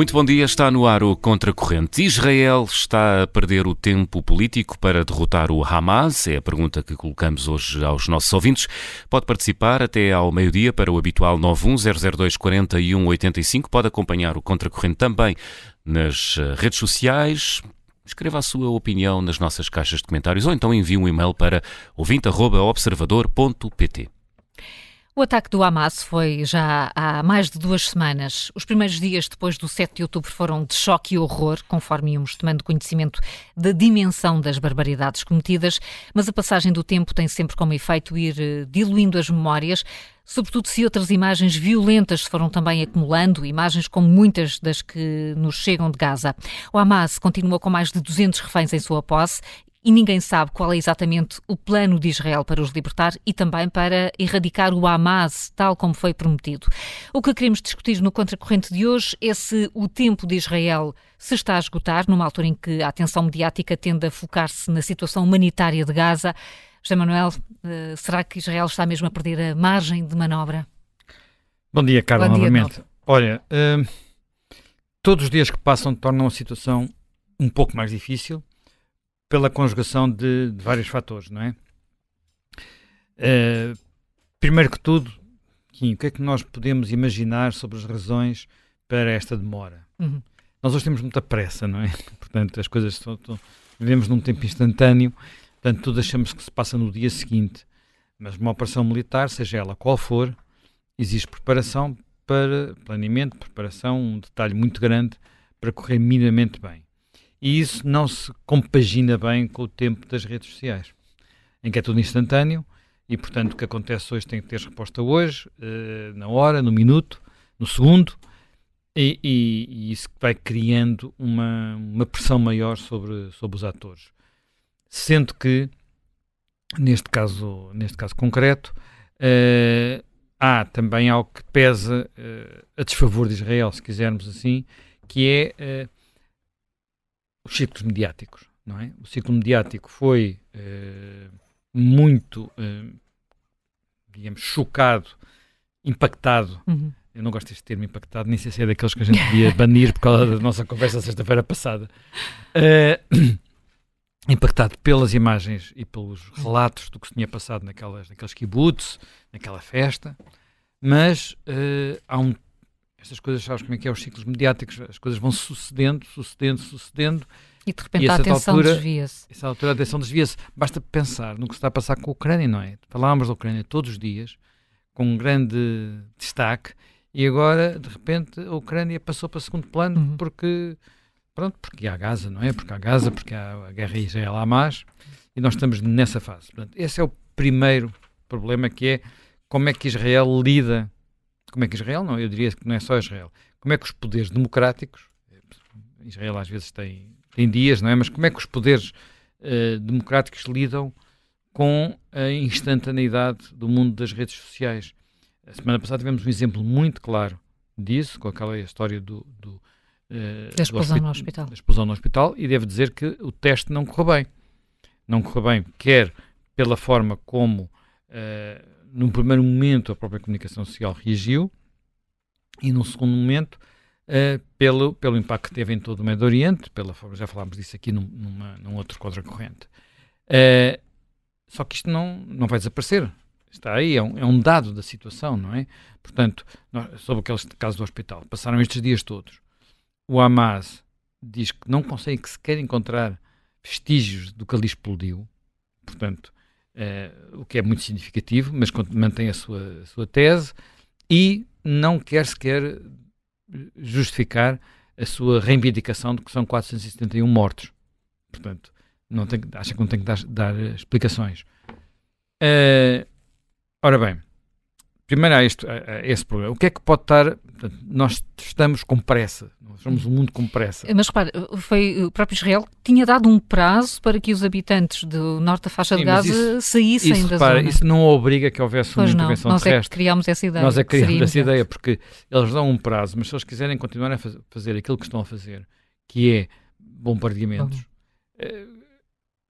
Muito bom dia, está no ar o Contracorrente. Israel está a perder o tempo político para derrotar o Hamas? É a pergunta que colocamos hoje aos nossos ouvintes. Pode participar até ao meio-dia para o habitual 910024185. Pode acompanhar o Contracorrente também nas eh, redes sociais. Escreva a sua opinião nas nossas caixas de comentários ou então envie um e-mail para ouvinte.observador.pt. O ataque do Hamas foi já há mais de duas semanas. Os primeiros dias depois do 7 de outubro foram de choque e horror, conforme íamos tomando conhecimento da dimensão das barbaridades cometidas, mas a passagem do tempo tem sempre como efeito ir eh, diluindo as memórias, sobretudo se outras imagens violentas se foram também acumulando, imagens como muitas das que nos chegam de Gaza. O Hamas continua com mais de 200 reféns em sua posse e ninguém sabe qual é exatamente o plano de Israel para os libertar e também para erradicar o Hamas, tal como foi prometido. O que queremos discutir no Contracorrente de hoje é se o tempo de Israel se está a esgotar, numa altura em que a atenção mediática tende a focar-se na situação humanitária de Gaza. José Manuel, eh, será que Israel está mesmo a perder a margem de manobra? Bom dia, Carla, Bom dia, novamente. Olha, uh, todos os dias que passam tornam a situação um pouco mais difícil pela conjugação de, de vários fatores, não é? Uh, primeiro que tudo, Kim, o que é que nós podemos imaginar sobre as razões para esta demora? Uhum. Nós hoje temos muita pressa, não é? Portanto, as coisas estão, estão, vivemos num tempo instantâneo, portanto, tudo achamos que se passa no dia seguinte. Mas uma operação militar, seja ela qual for, existe preparação para planeamento, preparação, um detalhe muito grande para correr minimamente bem. E isso não se compagina bem com o tempo das redes sociais, em que é tudo instantâneo e, portanto, o que acontece hoje tem que ter resposta hoje, uh, na hora, no minuto, no segundo, e, e, e, isso vai criando uma, uma pressão maior sobre, sobre os atores. Sendo que, neste caso, neste caso concreto, uh, há também algo que pesa uh, a desfavor de Israel, se quisermos assim, que é os ciclos mediáticos, não é? O ciclo mediático foi uh, muito, uh, digamos, chocado, impactado. Uhum. Eu não gosto deste termo impactado, nem sei se é daqueles que a gente devia banir por causa da nossa conversa sexta-feira passada. Uh, impactado pelas imagens e pelos relatos do que se tinha passado naquelas, naqueles kibbutz, naquela festa, mas há um estas coisas, sabes como é que é os ciclos mediáticos, as coisas vão sucedendo, sucedendo, sucedendo. E de repente e a, atenção desvia-se. Essa altura a atenção desvia-se. Basta pensar no que se está a passar com a Ucrânia, não é? Falávamos da Ucrânia todos os dias, com um grande destaque, e agora, de repente, a Ucrânia passou para segundo plano uhum. porque, pronto, porque há Gaza, não é? Porque há Gaza, porque há a guerra Israel-Hamas, e nós estamos nessa fase. Portanto, esse é o primeiro problema que é como é que Israel lida como é que Israel, não, eu diria que não é só Israel, como é que os poderes democráticos, Israel às vezes tem, tem dias, não é? Mas como é que os poderes uh, democráticos lidam com a instantaneidade do mundo das redes sociais? A semana passada tivemos um exemplo muito claro disso, com aquela história do, do uh, da explosão no hospital. Da explosão no hospital, e devo dizer que o teste não correu bem. Não correu bem, quer pela forma como uh, num primeiro momento, a própria comunicação social reagiu e, num segundo momento, uh, pelo, pelo impacto que teve em todo o Médio Oriente, pela já falámos disso aqui num, numa, num outro contracorrente. Uh, só que isto não, não vai desaparecer. Está aí, é um, é um dado da situação, não é? Portanto, nós, sobre aquele caso do hospital, passaram estes dias todos. O Hamas diz que não consegue sequer encontrar vestígios do que ali explodiu. Portanto, o que é muito significativo, mas mantém a sua, a sua tese e não quer sequer justificar a sua reivindicação de que são 471 mortos. Portanto, não tem, acha que não tem que dar, dar explicações. Uh, ora bem, primeiro há, este, há esse problema. O que é que pode estar. Portanto, nós estamos com pressa. Nós somos um mundo com pressa. Mas repare, foi o próprio Israel que tinha dado um prazo para que os habitantes do norte da faixa Sim, de Gaza isso, saíssem isso, da repara, zona. Isso não obriga que houvesse pois uma intervenção não, nós terrestre. É que criámos essa ideia. Nós é que criámos essa ideia, porque eles dão um prazo, mas se eles quiserem continuar a fazer aquilo que estão a fazer, que é bombardeamentos, é,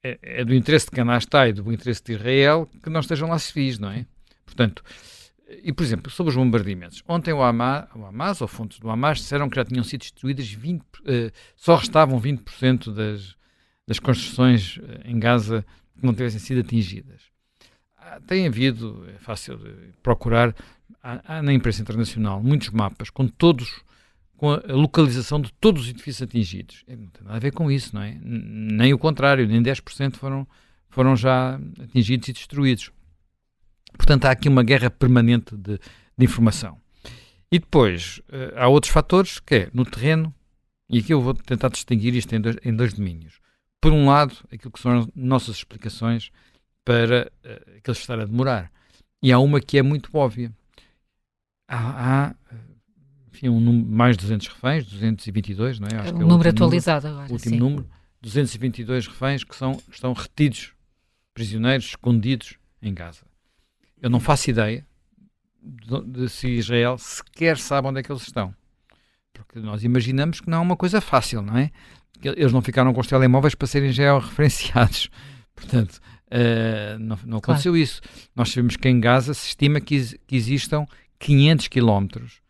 é, é, do interesse de está e do interesse de Israel que não estejam lá civis, não é? Portanto, E, por exemplo, sobre os bombardeamentos. Ontem o Hamas, o Hamas ou fontes do Hamas, disseram que já tinham sido destruídas 20, uh, só restavam 20% das, das construções em Gaza que não tivessem sido atingidas. Ah, tem havido, é fácil procurar, há, há na imprensa internacional muitos mapas com todos com a localização de todos os edifícios atingidos. Não tem nada a ver com isso, não é? Nem o contrário, nem 10% foram, foram já atingidos e destruídos. Portanto, há aqui uma guerra permanente de, de informação. E depois, uh, há outros fatores, que é no terreno, e aqui eu vou tentar distinguir isto em dois, em dois domínios. Por um lado, aquilo que são as nossas explicações para uh, aqueles estar a demorar. E há uma que é muito óbvia. Há, há enfim, um, mais de 200 reféns, 222, não é? Acho que é o número atualizado número, agora. O último sim. número, 222 reféns que são, estão retidos, prisioneiros, escondidos em Gaza. Eu não faço ideia de, de se Israel sequer sabe onde é que eles estão. Porque nós imaginamos que não é uma coisa fácil, não é? Eles não ficaram com os telemóveis para serem georreferenciados. Portanto, uh, não, não, aconteceu claro. isso. Nós sabemos que em Gaza se estima que, que existam 500 quilómetros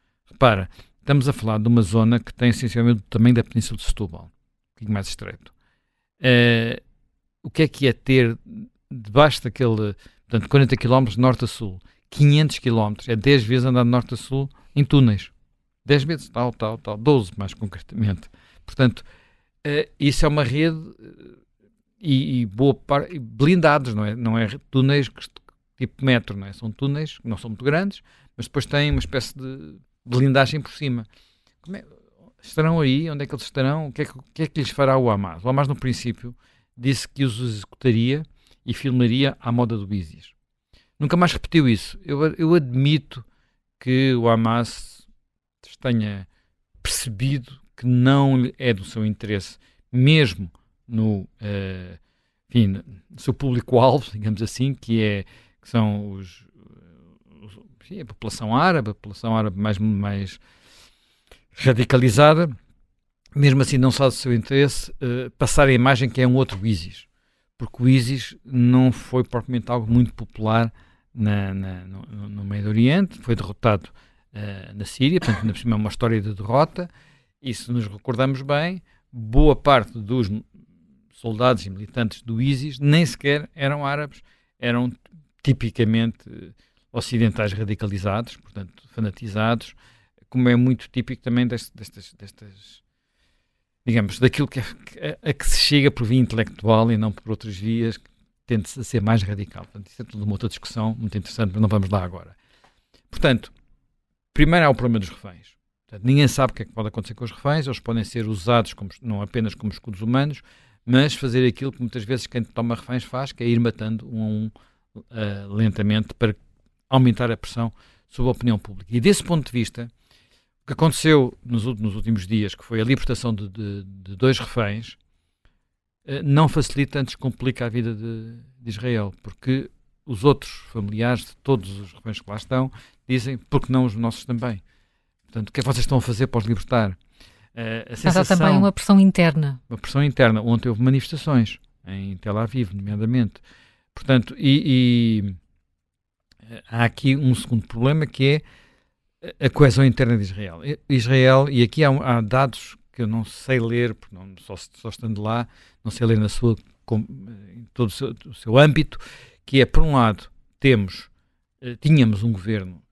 Repara, estamos a falar de uma zona que tem essencialmente o tamanho da Península de Setúbal, um pouquinho mais estreito. Uh, o que é que é ter debaixo daquele, portanto, 40 km norte a sul, 500 km, é 10 vezes andar de norte a sul em túneis. 10 vezes, tal, tal, tal, 12 mais concretamente. Portanto, uh, isso é uma rede uh, e, e, boa parte, blindados, não é? Não é túneis tipo metro, não é? São túneis que não são muito grandes, mas depois têm uma espécie de blindagem por cima. É, estarão aí? Onde é que eles estarão? O que é que, que, é que lhes fará o Hamas? O Hamas, no princípio, disse que os executaria e filmaria à moda do ISIS. Nunca mais repetiu isso. Eu, eu admito que o Hamas tenha percebido que não é do seu interesse, mesmo no, uh, enfim, no seu público-alvo, digamos assim, que, é, que são os, enfim, a população árabe, a população árabe mais, mais radicalizada, mesmo assim não sabe do seu interesse uh, passar a imagem que é um outro ISIS, porque o ISIS não foi propriamente algo muito popular na, na, no, no, Meio Oriente, foi derrotado uh, na Síria, portanto, ainda por cima é uma história de derrota, e se nos recordamos bem, boa parte dos soldados e militantes do ISIS nem sequer eram árabes, eram tipicamente ocidentais radicalizados, portanto, fanatizados, como é muito típico também destas, destas, destas digamos, daquilo que é, a, a, que se chega por via intelectual e não por outras vias, tende-se a ser mais radical. Portanto, isso é tudo uma outra discussão muito interessante, mas não vamos lá agora. Portanto, primeiro há o problema dos reféns. Portanto, ninguém sabe o que é que pode acontecer com os reféns, eles podem ser usados como, não apenas como escudos humanos, mas fazer aquilo que muitas vezes quem toma reféns faz, que é ir matando um a um uh, lentamente para aumentar a pressão sobre a opinião pública. E desse ponto de vista, que aconteceu nos, nos últimos dias, que foi a libertação de, de, de dois reféns, eh, não facilita, antes complica a vida de, de, Israel, porque os outros familiares de todos os reféns que lá estão dizem, porque não os nossos também? Portanto, o que é que vocês estão a fazer para os libertar? Uh, a sensação, Mas há também uma pressão interna. Uma pressão interna. Ontem houve manifestações, em Tel Aviv, nomeadamente. Portanto, e, e há aqui um segundo problema que é a coesão interna de Israel. Israel, e aqui há, há dados que eu não sei ler, porque não, só, só estando lá, não sei ler na sua, com, em todo o seu, o seu, âmbito, que é, por um lado, temos, uh, tínhamos um governo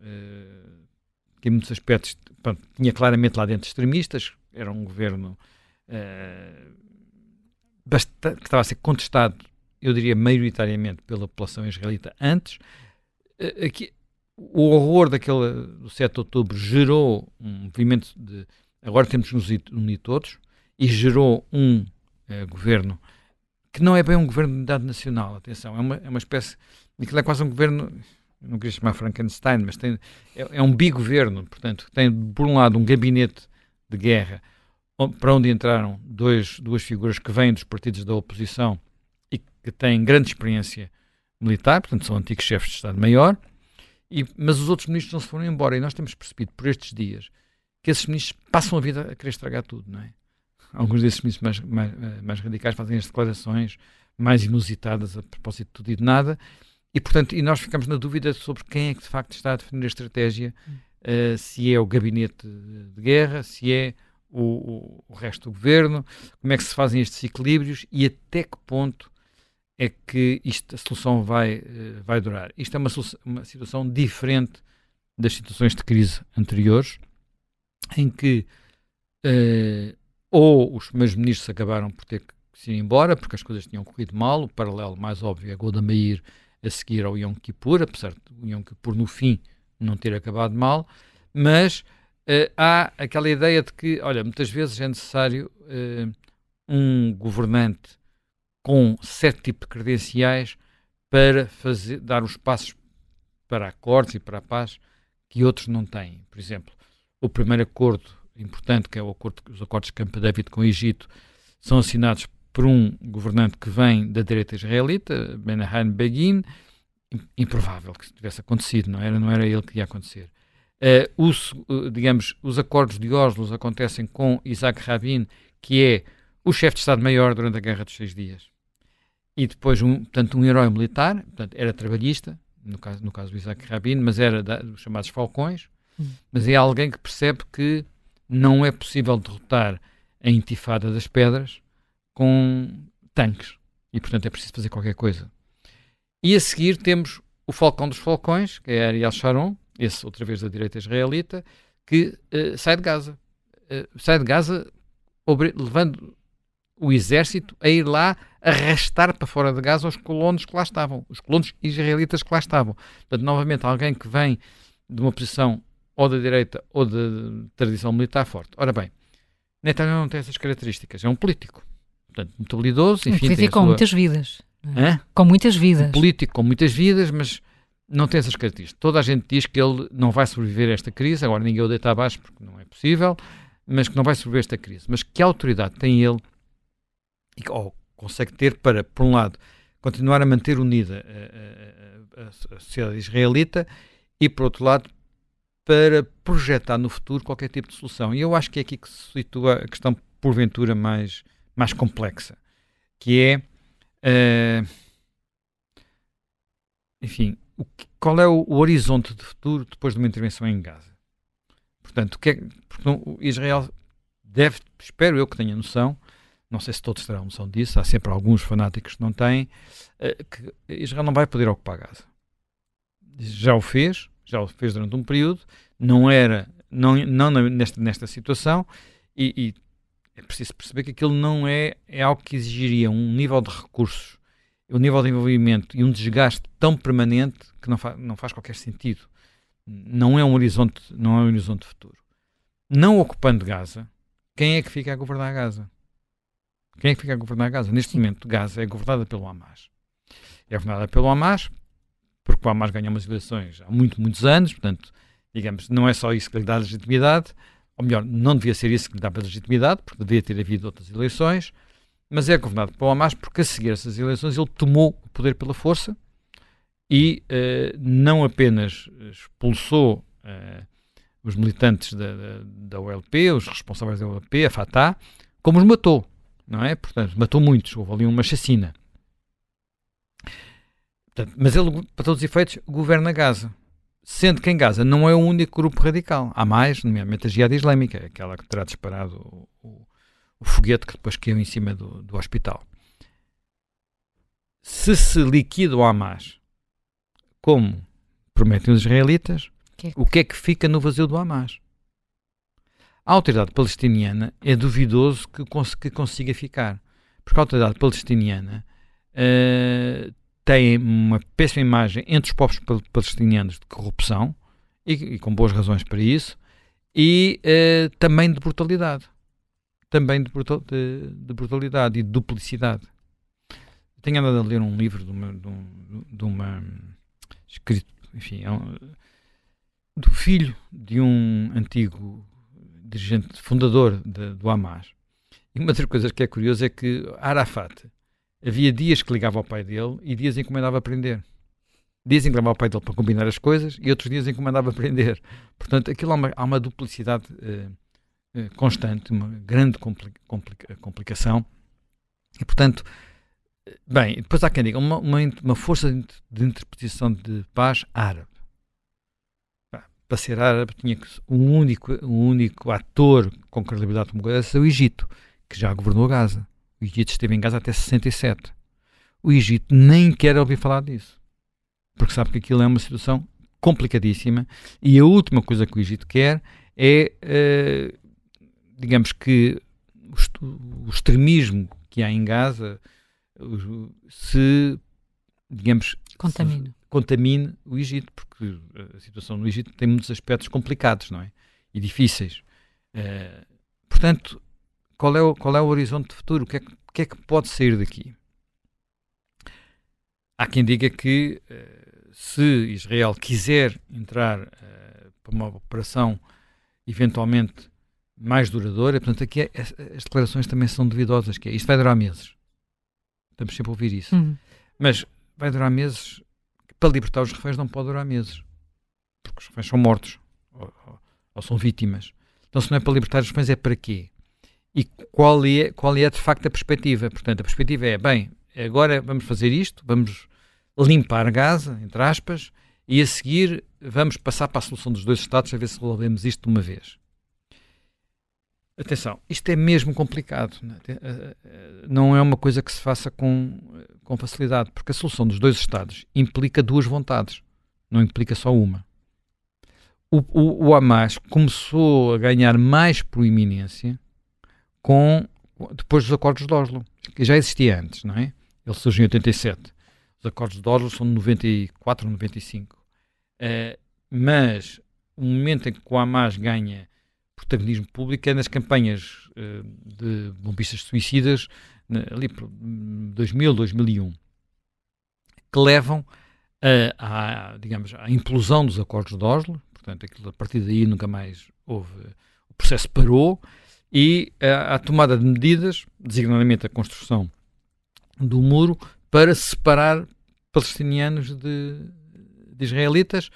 que em muitos aspectos pronto, tinha claramente lá dentro extremistas, era um governo uh, bastante, que estava a ser contestado, eu diria, maioritariamente pela população israelita antes, eh, aqui, o horror daquele do 7 de outubro gerou um movimento de agora temos nos unir todos e gerou um uh, governo que não é bem um governo de unidade nacional, atenção, é uma, é uma espécie, aquilo é quase um governo, não queria chamar Frankenstein, mas tem, é, é um bigoverno, portanto, tem por um lado um gabinete de guerra para onde entraram dois, duas figuras que vêm dos partidos da oposição e que têm grande experiência militar, portanto são antigos chefes de Estado-Maior, mas os outros ministros não se foram embora. E nós temos percebido por estes dias que esses ministros passam a vida a querer estragar tudo, não é? Alguns desses ministros mais, mais, mais radicais fazem as declarações mais inusitadas a propósito de tudo e de nada. e, portanto, e nós ficamos na dúvida sobre quem é que de facto está a definir a estratégia, uh, se é o gabinete de guerra, se é o, o, o, resto do governo, como é que se fazem estes equilíbrios e até que ponto é que isto, a solução vai, uh, vai durar. Isto é uma, uma situação diferente das situações de crise anteriores, em que uh, ou os primeiros ministros acabaram por ter que se ir embora porque as coisas tinham corrido mal, o paralelo mais óbvio é Golda Meir a seguir ao Yom Kippur, apesar de o Yom Kippur no fim não ter acabado mal, mas uh, há aquela ideia de que, olha, muitas vezes é necessário um governante com certo tipo de credenciais para fazer, dar os passos para acordos e para a paz que outros não têm. Por exemplo, o primeiro acordo importante, que é o acordo, os acordos de Camp David com o Egito, são assinados por um governante que vem da direita israelita, Menahem Begin, improvável que isso tivesse acontecido, não era, não era ele que ia acontecer. Uh, os, uh, digamos, os acordos de Oslo acontecem com Isaac Rabin, que é o chefe de Estado-Maior durante a Guerra dos Seis Dias, e depois, um, portanto, um herói militar, portanto, era trabalhista, no caso, no caso do Isaac Rabin, mas era da, dos chamados Falcões, hum. mas é alguém que percebe que não é possível derrotar a intifada das pedras com tanques, e portanto é preciso fazer qualquer coisa. E a seguir temos o Falcão dos Falcões, que é Ariel Sharon, esse outra vez da direita israelita, que uh, sai de Gaza. Uh, sai de Gaza levando o exército a ir lá arrastar para fora de Gaza os colonos que lá estavam, os colonos israelitas que lá estavam. Portanto, novamente, alguém que vem de uma posição ou da direita ou de tradição militar forte. Ora bem, Netanyahu não tem essas características, é um político. Portanto, muito habilidoso, enfim. Um político com sua... muitas vidas. Hã? Com muitas vidas. Um político com muitas vidas, mas não tem essas características. Toda a gente diz que ele não vai sobreviver a esta crise, agora ninguém o deita abaixo porque não é possível, mas que não vai sobreviver a esta crise. Mas que autoridade tem ele, ou consegue ter para, por um lado, continuar a manter unida a, a, a, sociedade israelita e, por outro lado, para projetar no futuro qualquer tipo de solução. E eu acho que é aqui que se situa a questão, porventura, mais, mais complexa, que é Uh, enfim, que, qual é o, o, horizonte de futuro depois de uma intervenção em Gaza? Portanto, o que é, porque não, Israel deve, espero eu que tenha noção, não sei se todos terão noção disso, há sempre alguns fanáticos que não têm, uh, que Israel não vai poder ocupar Gaza. Já o fez, já o fez durante um período, não era, não, não nesta, nesta situação, e, e é preciso perceber que aquilo não é, é algo que exigiria um nível de recursos, um nível de envolvimento e um desgaste tão permanente que não, fa não faz qualquer sentido. Não é um horizonte, não é um horizonte futuro. Não ocupando Gaza, quem é que fica a governar Gaza? Quem é que fica a governar Gaza? Neste Sim. momento, Gaza é governada pelo Hamas. É governada pelo Hamas, porque o Hamas ganhou umas eleições há muito, muitos anos, portanto, digamos, não é só isso que lhe dá legitimidade, ou melhor, não devia ser isso que lhe dava legitimidade, porque devia ter havido outras eleições, mas é governado por Hamas porque a seguir essas eleições ele tomou o poder pela força e uh, não apenas expulsou uh, os militantes da, da, da, OLP, os responsáveis da OLP, a Fatah, como os matou, não é? Portanto, matou muitos, houve ali uma chacina. Portanto, mas ele, para todos os efeitos, governa Gaza sendo que em Gaza não é o único grupo radical. Há mais, nomeadamente a Jihad Islâmica, aquela que terá disparado o, o, o foguete que depois caiu em cima do, do hospital. Se se liquida o Hamas, como prometem os israelitas, que... o que é que fica no vazio do Hamas? A autoridade palestiniana é duvidoso que, cons que consiga ficar, porque a autoridade palestiniana uh, tem uma péssima imagem entre os povos palestinianos de corrupção, e, e com boas razões para isso, e uh, também de brutalidade. Também de, brutal, de, de, brutalidade e de duplicidade. Tenho andado a ler um livro de uma, de, um, de uma escrito, enfim, é um, do filho de um antigo dirigente, fundador de, do Hamas. E uma das coisas que é curioso é que Arafat havia dias que ligava ao pai dele e dias em que mandava aprender. Dias em que ligava ao pai dele para combinar as coisas e outros dias em que mandava aprender. Portanto, aquilo há uma, há uma duplicidade uh, uh, constante, uma grande complica complica complicação. E, portanto, Bem, depois há quem diga uma, uma, uma força de interpretação de paz árabe. Para ser árabe tinha que um único, um único ator com credibilidade como essa, o Egito, que já governou Gaza. O Egito esteve em Gaza até 67. O Egito nem quer ouvir falar disso, porque sabe que aquilo é uma situação complicadíssima e a última coisa que o Egito quer é, uh, digamos que, o, o extremismo que há em Gaza se, digamos, contamine. Contamine o Egito, porque a situação no Egito tem muitos aspectos complicados, não é? E difíceis. Uh, portanto, qual é, o, qual é o horizonte futuro? O que é, o que, é que pode sair daqui? Há quem diga que uh, se Israel quiser entrar uh, para uma operação eventualmente mais duradoura, portanto, aqui é, as, as declarações também são duvidosas, que é, isto vai durar meses. Estamos sempre a ouvir isso. Uhum. Mas vai durar meses. Para libertar os reféns não pode durar meses. Porque os reféns são mortos. Ou, ou, ou são vítimas. Então, se não é para libertar os reféns, é para quê? E qual é, qual é de facto a perspectiva? Portanto, a perspectiva é, bem, agora vamos fazer isto, vamos limpar Gaza, entre aspas, e a seguir vamos passar para a solução dos dois Estados a ver se resolvemos isto de uma vez. Atenção, isto é mesmo complicado. É? Eh, eh, não é uma coisa que se faça com, com facilidade, porque a solução dos dois Estados implica duas vontades, não implica só uma. O, o, o Hamas começou a ganhar mais proeminência com, depois dos acordos de Oslo, que já existia antes, não é? Ele surgiu em 87. Os acordos de Oslo são de 94 95. Uh, mas o momento em que o Hamas ganha protagonismo público é nas campanhas uh, de bombistas suicidas, ali por 2000, 2001, que levam à, digamos, à implosão dos acordos de Oslo, portanto, aquilo, a partir daí nunca mais houve, o processo parou, e à, tomada de medidas, designadamente a construção do muro, para separar palestinianos de, de israelitas,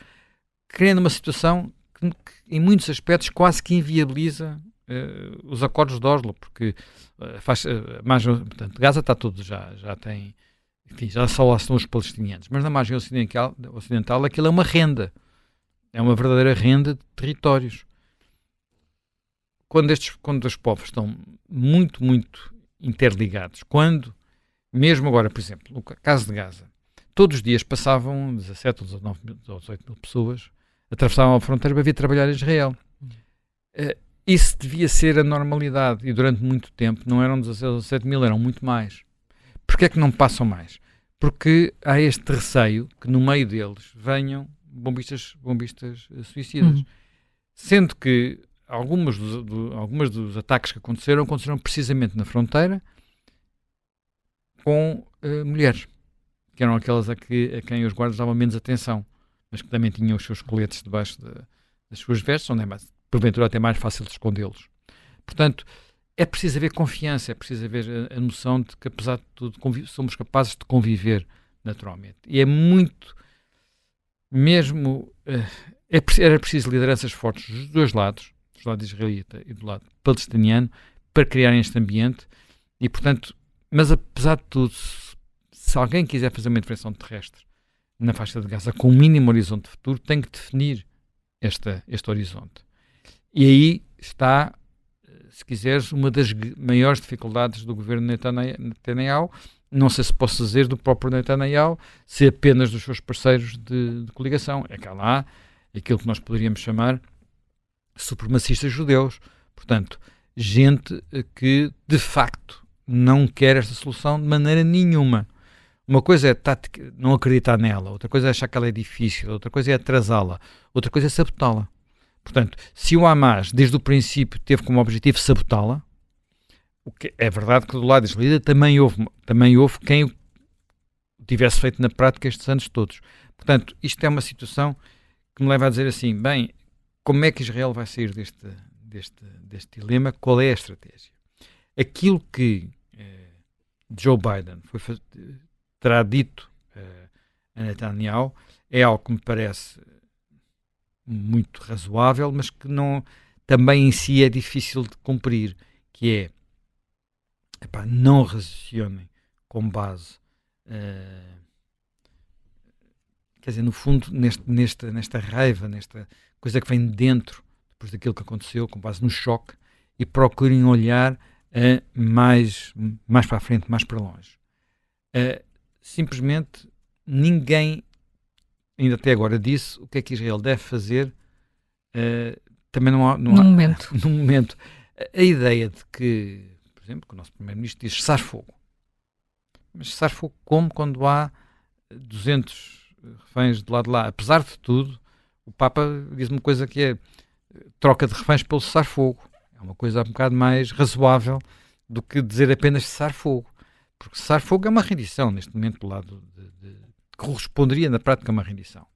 criando uma situação que, em muitos aspectos, quase que inviabiliza uh, os acordos de Oslo, porque uh, faz, uh, mais, portanto, Gaza está tudo, já, já tem, enfim, já só lá estão os palestinianos, mas na margem ocidental, ocidental aquilo é uma renda, é uma verdadeira renda de territórios. Quando, estes, quando os povos estão muito, muito interligados, quando, mesmo agora, por exemplo, no caso de Gaza, todos os dias passavam 17 ou 19 mil, 18 mil pessoas atravessavam a fronteira para vir trabalhar em Israel. Isso devia ser a normalidade e durante muito tempo não eram 16 ou 17 mil, eram muito mais. Porquê é que não passam mais? Porque há este receio que no meio deles venham bombistas, bombistas uh, suicidas. Uhum. Sendo que algumas dos, do, algumas dos ataques que aconteceram aconteceram precisamente na fronteira com uh, mulheres, que eram aquelas a, que, a quem os guardas davam menos atenção mas que também tinham os seus coletes debaixo de, das suas vestes, onde é mais, porventura até mais fácil de escondê-los. Portanto, é preciso haver confiança, é preciso haver a, noção de que, apesar de tudo, somos capazes de conviver naturalmente. E é muito, mesmo, uh, é, era preciso lideranças fortes dos dois lados, do lado israelita e do lado palestiniano, para criarem este ambiente. E, portanto, mas apesar de tudo, se, alguém quiser fazer uma intervenção terrestre na faixa de Gaza com um mínimo horizonte de futuro, tem que definir esta, este horizonte. E aí está, se quiseres, uma das maiores dificuldades do governo Netanyahu, não sei se posso dizer do próprio Netanyahu, se apenas dos seus parceiros de, de coligação. É há lá aquilo que nós poderíamos chamar supremacistas judeus. Portanto, gente que de facto não quer esta solução de maneira nenhuma. Uma coisa é não acreditar nela, outra coisa é achar que ela é difícil, outra coisa é atrasá-la, outra coisa é sabotá-la. Portanto, se o Hamas, desde o princípio, teve como objetivo sabotá-la, é verdade que do lado israelita também houve, também houve quem o tivesse feito na prática estes anos todos. Portanto, isto é uma situação que me leva a dizer assim: bem, como é que Israel vai sair deste, deste, deste dilema? Qual é a estratégia? Aquilo que eh, Joe Biden foi, terá dito uh, a Netanyahu é algo que me parece muito razoável, mas que não também em si é difícil de cumprir, que é epá, não raciocinem com base uh, quer dizer, no fundo, neste, nesta, nesta raiva, nesta coisa que vem dentro, depois daquilo que aconteceu, com base no choque, e procurem olhar uh, mais, mais para a frente, mais para longe. Uh, simplesmente ninguém ainda até agora disse o que é que Israel deve fazer. Uh, também não há, não no há, momento. No momento. A, a ideia de que, por exemplo, que o nosso primeiro-ministro diz cessar fogo. Mas cessar fogo como quando há 200 reféns de lado de lá? Apesar de tudo, o Papa diz uma coisa que é troca de reféns pelo cessar fogo. É uma coisa um bocado mais razoável do que dizer apenas cessar fogo. Porque cessar fogo é uma rendição, neste momento, do lado de, de, corresponderia na prática a uma rendição.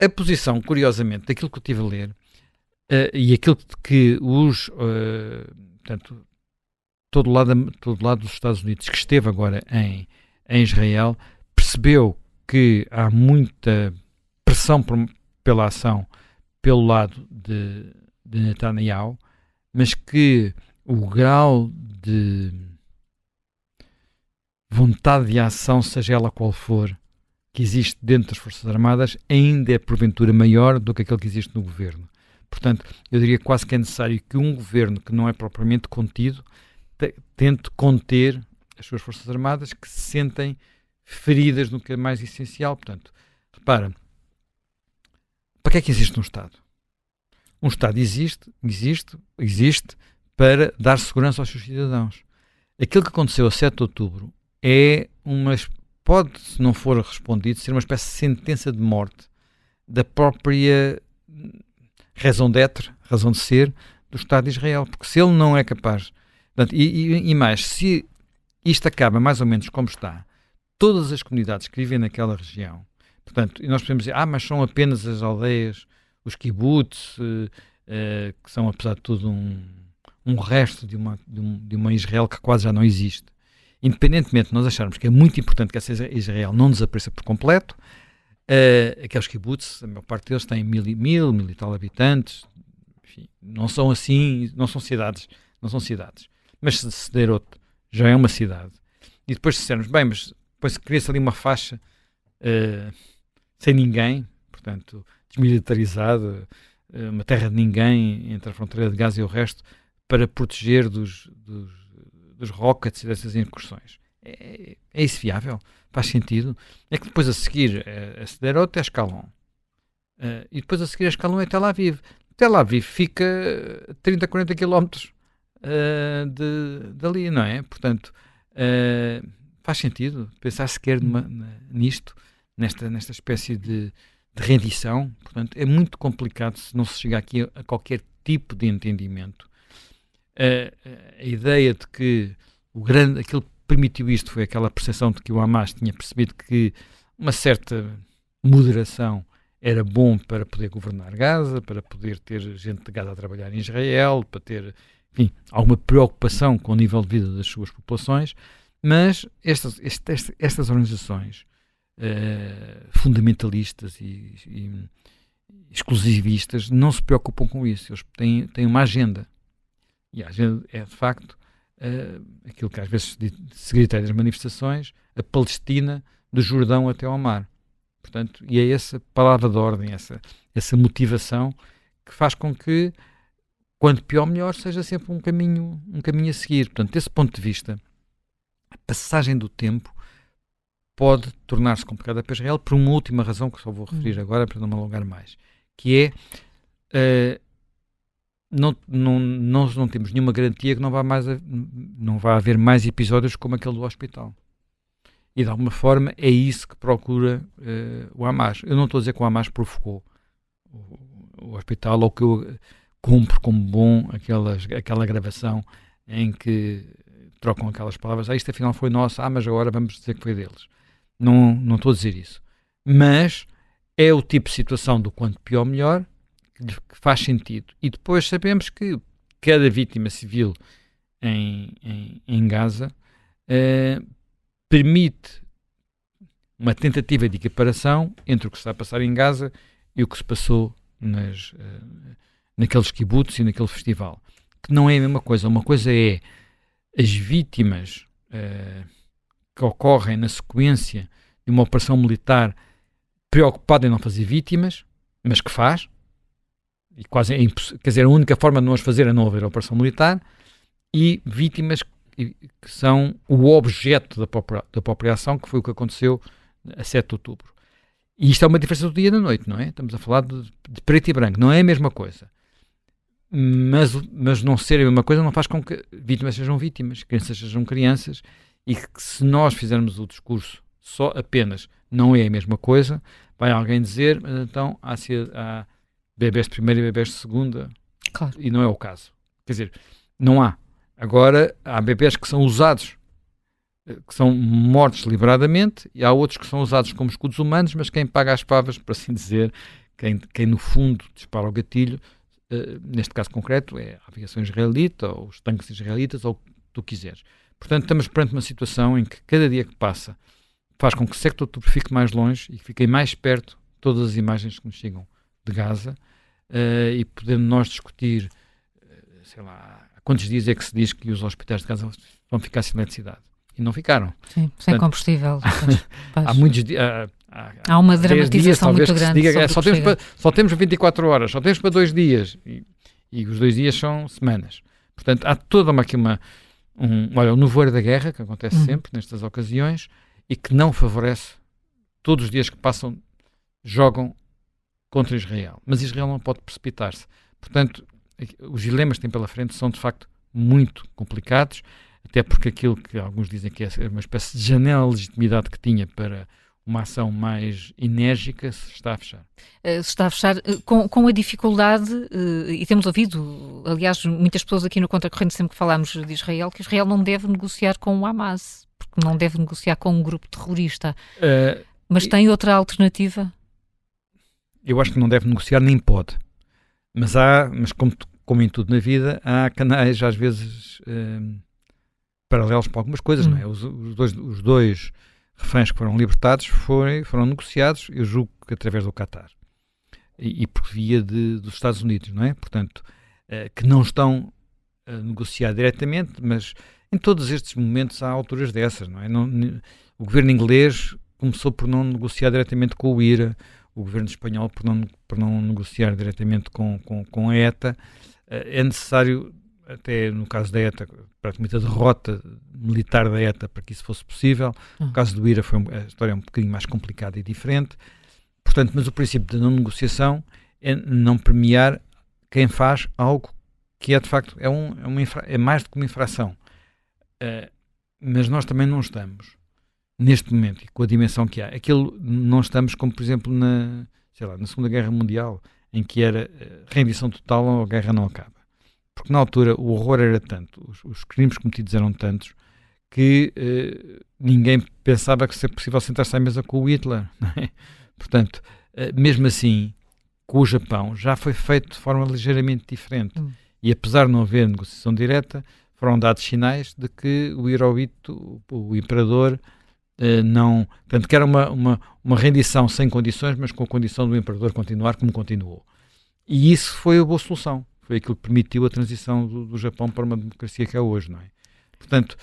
A posição, curiosamente, daquilo que eu estive a ler uh, e aquilo que os. Uh, portanto, todo lado, todo lado dos Estados Unidos que esteve agora em, em Israel percebeu que há muita pressão por, pela ação pelo lado de, de Netanyahu, mas que o grau de vontade de ação, seja ela qual for, que existe dentro das Forças Armadas ainda é porventura maior do que aquele que existe no governo. Portanto, eu diria quase que é necessário que um governo que não é propriamente contido tente conter as suas Forças Armadas que se sentem feridas no que é mais essencial. Portanto, repara, para que é que existe um Estado? Um Estado existe, existe, existe para dar segurança aos seus cidadãos. Aquilo que aconteceu a 7 de outubro é uma, pode, se não for respondido, ser uma espécie de sentença de morte da própria razão d'être, razão de ser do Estado de Israel. Porque se ele não é capaz. Portanto, e, e, e, mais, se isto acaba mais ou menos como está, todas as comunidades que vivem naquela região, portanto, nós podemos dizer, ah, mas são apenas as aldeias, os kibbutz, uh, uh, que são, apesar de tudo, um, um resto de uma, de, um, de uma Israel que quase já não existe independentemente de nós acharmos que é muito importante que essa Israel não desapareça por completo, uh, aqueles kibbutz, a maior parte deles têm mil, mil, mil e tal habitantes, enfim, não são assim, não são cidades, não são cidades. Mas Sderot já é uma cidade. E depois dissermos, bem, mas depois cria-se ali uma faixa uh, sem ninguém, portanto, desmilitarizada, uh, uma terra de ninguém entre a fronteira de Gaza e o resto, para proteger dos, dos dos rockets e dessas incursões. É, é isso viável? Faz sentido? É que depois a seguir é, a Sderot é Escalon. Uh, e depois a seguir a Escalon é Tel Aviv. Tel Aviv fica 30, 40 quilómetros uh, de, dali, não é? Portanto, uh, faz sentido pensar sequer numa, nisto, nesta, nesta espécie de, de, rendição. Portanto, é muito complicado se não se chegar aqui a qualquer tipo de entendimento a, a ideia de que o grande, aquilo que permitiu isto foi aquela percepção de que o Hamas tinha percebido que uma certa moderação era bom para poder governar Gaza, para poder ter gente de Gaza a trabalhar em Israel, para ter, enfim, alguma preocupação com o nível de vida das suas populações, mas estas, estas, estas organizações uh, fundamentalistas e, e, exclusivistas não se preocupam com isso, eles têm, têm uma agenda e às vezes é de facto uh, aquilo que às vezes se grita nas manifestações, a Palestina do Jordão até ao mar. Portanto, e é essa palavra de ordem, essa, essa motivação que faz com que, quanto pior, melhor, seja sempre um caminho, um caminho a seguir. Portanto, desse ponto de vista, a passagem do tempo pode tornar-se complicada para Israel por uma última razão que só vou referir hum. agora para não me alongar mais, que é uh, não, não, nós não temos nenhuma garantia que não vá, mais, não vá haver mais episódios como aquele do hospital. E de alguma forma é isso que procura uh, o Hamas. Eu não estou a dizer que o Hamas provocou o, o hospital ou que eu cumpro como bom aquelas, aquela gravação em que trocam aquelas palavras. Ah, isto afinal foi nosso, ah, mas agora vamos dizer que foi deles. Não, não estou a dizer isso. Mas é o tipo de situação do quanto pior, melhor faz sentido. E depois sabemos que cada vítima civil em, em, em Gaza uh, permite uma tentativa de equiparação entre o que está a passar em Gaza e o que se passou nas, uh, naqueles kibbutz e naquele festival. Que não é a mesma coisa. Uma coisa é as vítimas uh, que ocorrem na sequência de uma operação militar preocupado em não fazer vítimas, mas que faz, e quase é impossível, quer dizer, a única forma de nós fazer é não haver operação militar, e vítimas que são o objeto da própria, da própria ação, que foi o que aconteceu a 7 de outubro. E isto é uma diferença do dia e da noite, não é? Estamos a falar de, de preto e branco, não é a mesma coisa. Mas, mas não ser a mesma coisa não faz com que vítimas sejam vítimas, crianças sejam crianças, e que se nós fizermos o discurso só apenas não é a mesma coisa, vai alguém dizer, mas então há, há bebés de primeira e bebés de segunda, claro. e não é o caso. Quer dizer, não há. Agora, há bebés que são usados, eh, que são mortos liberadamente, e há outros que são usados como escudos humanos, mas quem paga as pavas, por assim dizer, quem, quem no fundo dispara o gatilho, uh, neste caso concreto, é a aviação israelita, ou os tanques israelitas, ou o que tu quiseres. Portanto, estamos perante uma situação em que cada dia que passa faz com que o sector fique mais longe e fiquem mais perto todas as imagens que nos chegam de Gaza uh, e podendo nós discutir, uh, sei lá, há quantos dias é que se diz que os hospitais de Gaza vão ficar sem eletricidade? E não ficaram. Sim, Portanto, sem combustível. Há, há muitos dias. Há, há, uma dramatização dias, muito grande. Diga, é, só, temos para, só temos 24 horas, só temos para dois dias. E, e, os dois dias são semanas. Portanto, há toda uma, aqui uma. Um, olha, o nevoeiro da guerra, que acontece uhum. sempre nestas ocasiões, e que não favorece. Todos os dias que passam, jogam contra Israel. Mas Israel não pode precipitar-se. Portanto, os dilemas que tem pela frente são de facto muito complicados, até porque aquilo que alguns dizem que é uma espécie de janela de legitimidade que tinha para uma ação mais enérgica se está a fechar. Eh, se está a fechar eh, com, com a dificuldade, eh, e temos ouvido, aliás, muitas pessoas aqui no Contracorrente sempre que falamos de Israel, que Israel não deve negociar com o Hamas, porque não deve negociar com um grupo terrorista. Uh, Mas tem outra alternativa? Eu acho que não deve negociar nem pode. Mas há, mas como, como em tudo na vida, há canais às vezes um, paralelos para algumas coisas, hum. não é? Hum. Os, os, dois, os dois reféns que foram libertados foi, foram negociados, eu julgo que através do Qatar e, e por via de, dos Estados Unidos, não é? Portanto, uh, que não estão a negociar diretamente, mas em todos estes momentos há alturas dessas, não é? Não, o governo inglês começou por não negociar diretamente com o IRA, o governo espanhol por não, por não negociar diretamente com, com, com a ETA. Eh, é necessário, até no caso da ETA, praticamente a derrota militar da ETA para que isso fosse possível. No caso do IRA foi, a história é um bocadinho mais complicada e diferente. Portanto, mas o princípio da não negociação é não premiar quem faz algo que é de facto é, um, é, infra, é mais do que uma infração. Uh, mas nós também não estamos neste momento e com a dimensão que há. Aquilo não estamos como, por exemplo, na, sei lá, na Segunda Guerra Mundial, em que era eh, rendição total ou a guerra não acaba. Porque na altura o horror era tanto, os, os crimes cometidos eram tantos, que eh, ninguém pensava que seria possível sentar-se à mesa com o Hitler. É? Portanto, eh, mesmo assim, com o Japão já foi feito de forma ligeiramente diferente. Hum. E apesar de não haver negociação direta, foram dados sinais de que o Hirohito, o imperador, não. Portanto, que era uma, uma, uma rendição sem condições, mas com a condição do imperador continuar como continuou. E isso foi a boa solução. Foi aquilo que permitiu a transição do, do Japão para uma democracia que é hoje, não é? Portanto,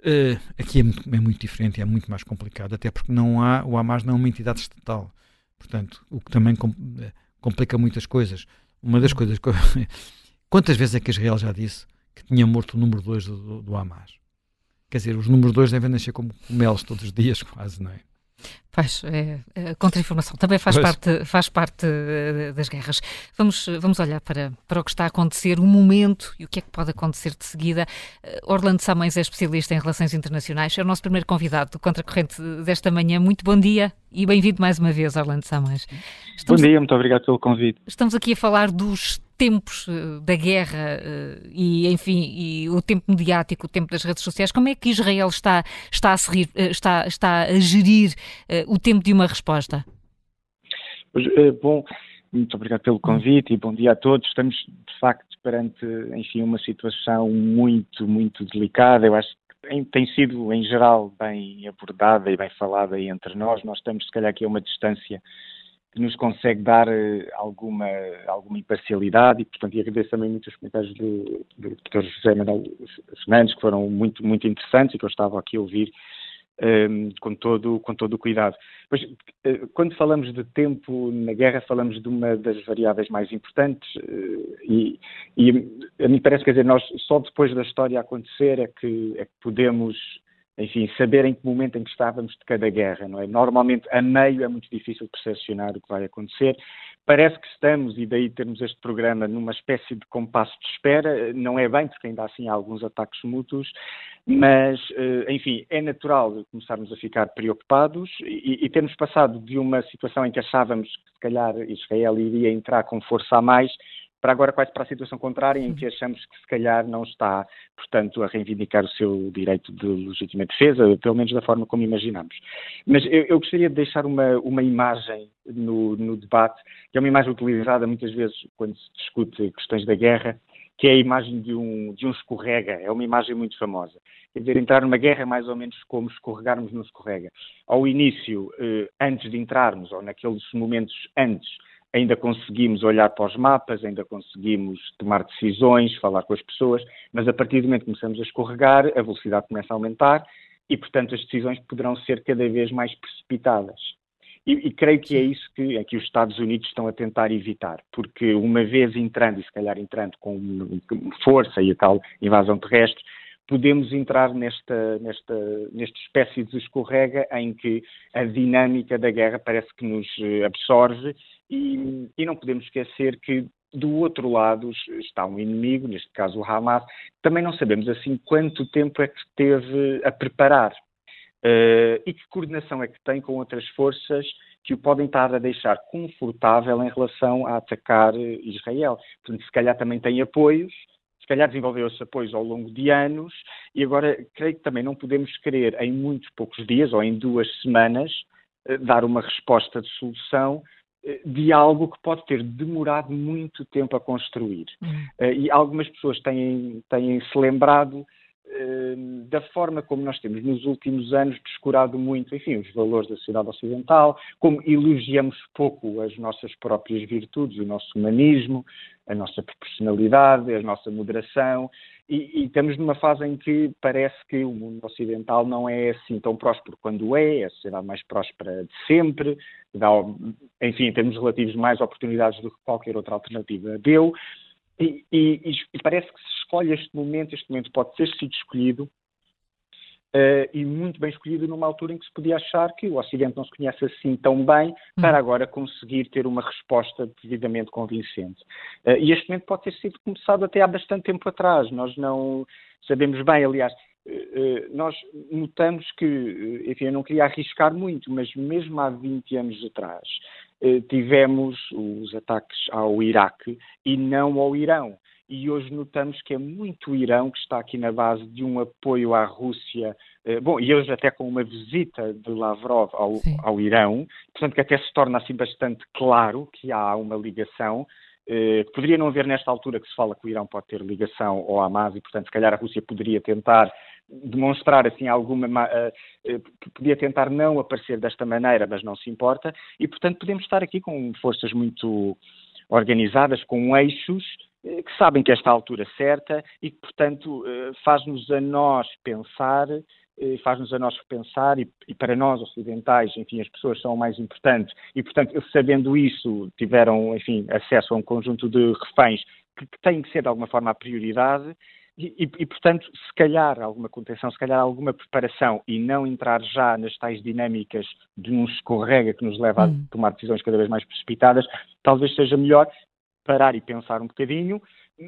uh, aqui é muito, é muito, diferente, é muito mais complicado, até porque não há, o Hamas não é uma entidade estatal. Portanto, o que também com, uh, complica muitas coisas. Uma das coisas que. Quantas vezes é que Israel já disse que tinha morto o número 2 do, do, do Hamas? Quer dizer, os números 2 devem nascer como melos todos os dias, quase, não é? Faz, é, a contra-informação também faz parte, faz parte eh, das guerras. Vamos, vamos olhar para, para o que está a acontecer, o momento e o que é que pode acontecer de seguida. Eh, Orlando Samães é especialista em relações internacionais, é o nosso primeiro convidado do Contracorrente desta manhã. Muito bom dia e bem-vindo mais uma vez, Orlando Samães. Estamos, bom dia, muito obrigado pelo convite. Estamos aqui a falar dos tempos eh, da guerra uh, e, enfim, e o tempo mediático, o tempo das redes sociais, como é que Israel está, está, a, seguir, uh, está, está a gerir o tempo de uma resposta? Bom, muito obrigado pelo convite e bom dia a todos. Estamos, de facto, perante, enfim, uma situação muito, muito delicada. Eu acho que tem sido, em geral, bem abordada e bem falada entre nós. Nós estamos, se calhar, aqui a uma distância que nos consegue dar uh, alguma, alguma imparcialidade e, portanto, e agradeço também muito os comentários do, do Dr. José Manuel Fernandes, que foram muito, muito interessantes e que eu estava aqui a ouvir um, com, todo, com todo o cuidado. Pois, uh, quando falamos de tempo na guerra, falamos de uma das variáveis mais importantes uh, e, e, a mim parece, quer dizer, nós só depois da história acontecer é que, é que podemos enfim, saber em que momento em que estávamos de cada guerra, não é? Normalmente, a meio é muito difícil percepcionar o que vai acontecer. Parece que estamos, e daí termos este programa, numa espécie de compasso de espera. Não é bem, porque ainda assim há alguns ataques mútuos, mas, eh, enfim, é natural começarmos a ficar preocupados e, e termos passado de uma situação em que achávamos que, se calhar, Israel iria entrar com força a mais para agora quase para a situação contrária, em que achamos que se calhar não está, portanto, a reivindicar o seu direito de legítima defesa, pelo menos da forma como imaginamos. Mas eu, eu gostaria de deixar uma, uma imagem no, no, debate, que é uma imagem utilizada muitas vezes quando se discute questões da guerra, que é a imagem de um, de um escorrega. É uma imagem muito famosa. Quer dizer, entrar numa guerra é mais ou menos como escorregarmos num escorrega. Ao início, eh, antes de entrarmos, ou naqueles momentos antes, ainda conseguimos olhar para os mapas, ainda conseguimos tomar decisões, falar com as pessoas, mas a partir do momento que começamos a escorregar, a velocidade começa a aumentar e, portanto, as decisões poderão ser cada vez mais precipitadas. E, e creio que é isso que, é que os Estados Unidos estão a tentar evitar, porque uma vez entrando, e se calhar entrando com força e a tal invasão terrestre, podemos entrar nesta, nesta, nesta espécie de escorrega em que a dinâmica da guerra parece que nos eh, absorve e, e não podemos esquecer que do outro lado está um inimigo, neste caso o Hamas, também não sabemos assim quanto tempo é que teve a preparar uh, e que coordenação é que tem com outras forças que o podem estar a deixar confortável em relação a atacar Israel. Portanto, se calhar também tem apoios, calhar desenvolveu esses apoios ao longo de anos e agora creio que também não podemos querer em muitos poucos dias ou em duas semanas uh, dar uma resposta de solução de algo que pode ter demorado muito tempo a construir. Uhum. Uh, e algumas pessoas têm, têm se lembrado da forma como nós temos nos últimos anos descurado muito, enfim, os valores da sociedade ocidental, como elogiamos pouco as nossas próprias virtudes, o nosso humanismo, a nossa proporcionalidade, a nossa moderação, e, e, estamos numa fase em que parece que o mundo ocidental não é assim tão próspero quando é, é a sociedade mais próspera de sempre, dá, enfim, em termos relativos, mais oportunidades do que qualquer outra alternativa deu, e, e, e parece que se escolhe este momento, este momento pode ter sido escolhido Uh, e muito bem escolhido numa altura em que se podia achar que o Ocidente não se conhece assim tão bem para uhum. agora conseguir ter uma resposta devidamente convincente. Uh, e este momento pode ter sido começado até há bastante tempo atrás. Nós não sabemos bem, aliás, uh, nós notamos que, enfim, eu não queria arriscar muito, mas mesmo há 20 anos atrás tivemos os ataques ao Iraque e não ao Irão. E hoje notamos que é muito o Irão que está aqui na base de um apoio à Rússia, eh, bom, e hoje até com uma visita de Lavrov ao, ao Irão, portanto que até se torna assim bastante claro que há uma ligação, eh, poderia não haver nesta altura que se fala que o Irão pode ter ligação ao Hamas e, portanto, se calhar a Rússia poderia tentar demonstrar assim alguma uh, podia tentar não aparecer desta maneira, mas não se importa. E portanto podemos estar aqui com forças muito organizadas, com eixos eh, que sabem que esta é altura certa e que, portanto, eh, faz-nos a nós pensar, eh, faz-nos a nós repensar e, e, para nós ocidentais, enfim, as pessoas são o mais importantes e, portanto, sabendo isso, tiveram, enfim, acesso a um conjunto de reféns que, que têm que ser, de alguma forma, a prioridade e, e, e, portanto, se calhar alguma contenção, se calhar alguma preparação e não entrar já nas tais dinâmicas de um escorrega que nos leva hum. a tomar decisões cada vez mais precipitadas, talvez seja melhor parar e pensar um bocadinho,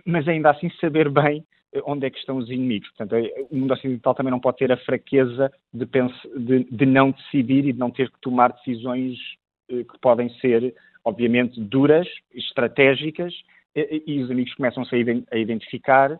mas ainda assim saber bem onde é que estão os inimigos. Portanto, eh, o mundo ocidental também não pode ter a fraqueza de, de, de não decidir e de não ter que tomar decisões eh, que podem ser, obviamente, duras, estratégicas, e, e os amigos começam-se a identificar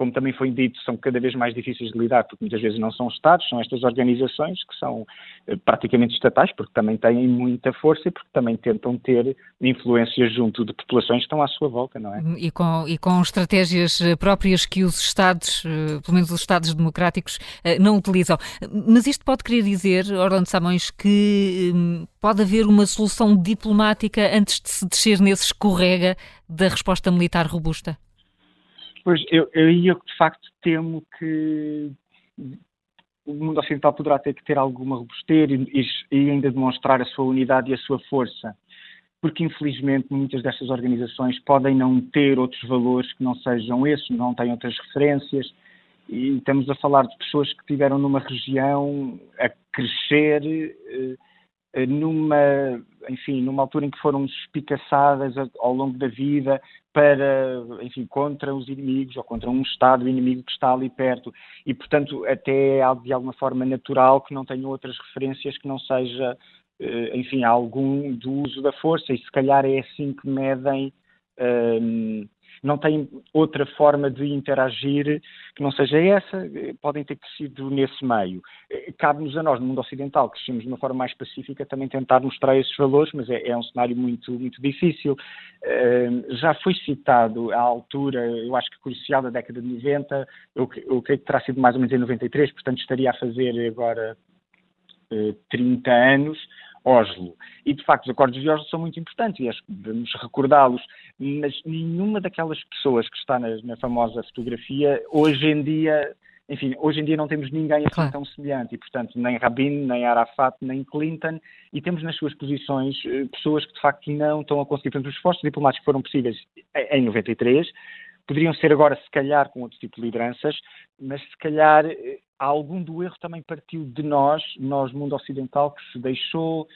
como também foi dito, são cada vez mais difíceis de lidar, porque muitas vezes não são Estados, são estas organizações que são eh, praticamente estatais, porque também têm muita força e porque também tentam ter influência junto de populações que estão à sua volta, não é? E com, e com estratégias eh, próprias que os Estados, eh, pelo menos os Estados democráticos, não utilizam. Mas isto pode querer dizer, Orlando Samões, que hum, pode haver uma solução diplomática antes de se descer nesse escorrega da resposta militar robusta? Pois, eu, eu, eu de facto temo que o mundo ocidental poderá ter que ter alguma robustez e, e ainda demonstrar a sua unidade e a sua força porque infelizmente muitas destas organizações podem não ter outros valores que não sejam esses, não têm outras referências, e estamos a falar de pessoas que estiveram numa região a crescer eh, numa, enfim, numa altura em que foram espicaçadas ao longo da vida para, enfim, contra os inimigos ou contra um Estado inimigo que está ali perto. E, portanto, até é de alguma forma natural que não tenham outras referências que não seja eh, enfim, algum do uso da força, e se calhar é assim que medem, um, ehm, não têm outra forma de interagir que não seja essa, podem ter crescido nesse meio. Cabe-nos a nós, no mundo ocidental, que crescemos de uma forma mais pacífica, também tentar mostrar esses valores, mas é, é um cenário muito, muito difícil. Uh, já foi citado à altura, eu acho que crucial da década de 90, eu, creio que terá sido mais ou menos em 93, portanto estaria a fazer agora uh, 30 anos, Oslo. E, de facto, os acordos de Oslo são muito importantes e acho que devemos recordá-los, mas nenhuma daquelas pessoas que está na, na, famosa fotografia, hoje em dia, enfim, hoje em dia não temos ninguém assim claro. tão semelhante e, portanto, nem Rabin, nem Arafat, nem Clinton, e temos nas suas posições eh, pessoas que, de facto, não estão a conseguir. Portanto, os esforços diplomáticos foram possíveis em 93, poderiam ser agora, se calhar, com outro tipo de lideranças, mas se calhar eh, algum do erro também partiu de nós, nós, mundo ocidental, que se deixou,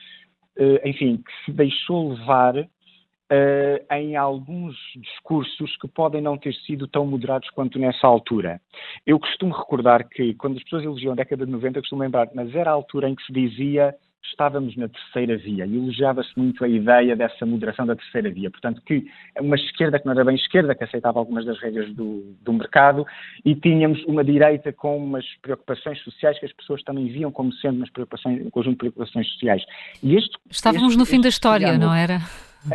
eh, enfim, que se deixou levar uh, em alguns discursos que podem não ter sido tão moderados quanto nessa altura. Eu costumo recordar que, quando as pessoas elogiam a década de 90, costumo lembrar, mas era a altura em que se dizia estávamos na terceira via e elogiava-se muito a ideia dessa moderação da terceira via. Portanto, que uma esquerda que não era bem esquerda, que aceitava algumas das regras do, do mercado, e tínhamos uma direita com umas preocupações sociais que as pessoas também viam como sendo umas preocupações, um conjunto de preocupações sociais. E este, Estávamos este, no fim da história, não era?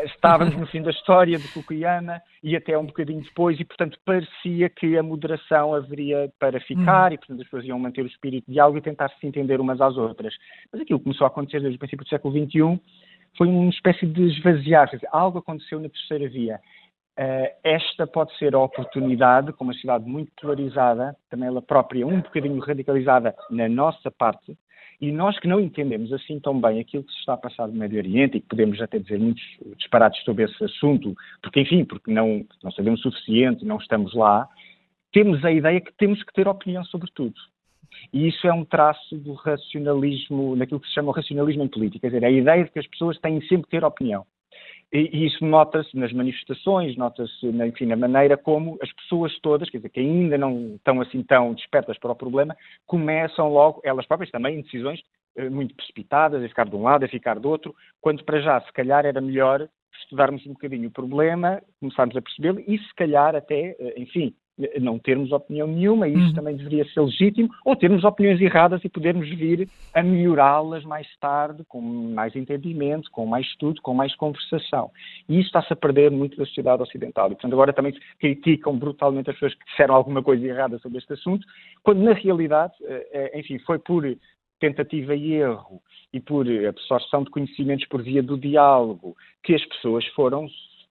Estávamos no fim da história de Fukuyama e até um bocadinho depois, e portanto parecia que a moderação haveria para ficar, hum. e portanto as pessoas iam manter o espírito de algo e tentar se entender umas às outras. Mas aquilo que começou a acontecer desde o princípio do século XXI foi uma espécie de esvaziar, dizer, algo aconteceu na terceira via. Uh, esta pode ser a oportunidade, com uma cidade muito polarizada, também ela própria um bocadinho radicalizada na nossa parte, e nós que não entendemos assim tão bem aquilo que se está a passar no Médio Oriente e que podemos até dizer muitos disparates sobre esse assunto, porque, enfim, porque não, não sabemos o suficiente, não estamos lá, temos a ideia que temos que ter opinião sobre tudo. E isso é um traço do racionalismo, naquilo que se chama o racionalismo em política, quer dizer, a ideia de que as pessoas têm sempre que ter opinião. E, isso nota-se nas manifestações, nota-se, enfim, na maneira como as pessoas todas, quer dizer, que ainda não estão assim tão despertas para o problema, começam logo, elas próprias também, em decisões eh, muito precipitadas, a ficar de um lado, a ficar do outro, quando para já, se calhar, era melhor estudarmos um bocadinho o problema, começarmos a percebê-lo e, se calhar, até, eh, enfim, não termos opinião nenhuma, e isso uhum. também deveria ser legítimo, ou termos opiniões erradas e podermos vir a melhorá-las mais tarde, com mais entendimento, com mais estudo, com mais conversação. E isso está-se a perder muito da sociedade ocidental. E, portanto, agora também se criticam brutalmente as pessoas que disseram alguma coisa errada sobre este assunto, quando na realidade, eh, eh, enfim, foi por tentativa e erro e por absorção de conhecimentos por via do diálogo que as pessoas foram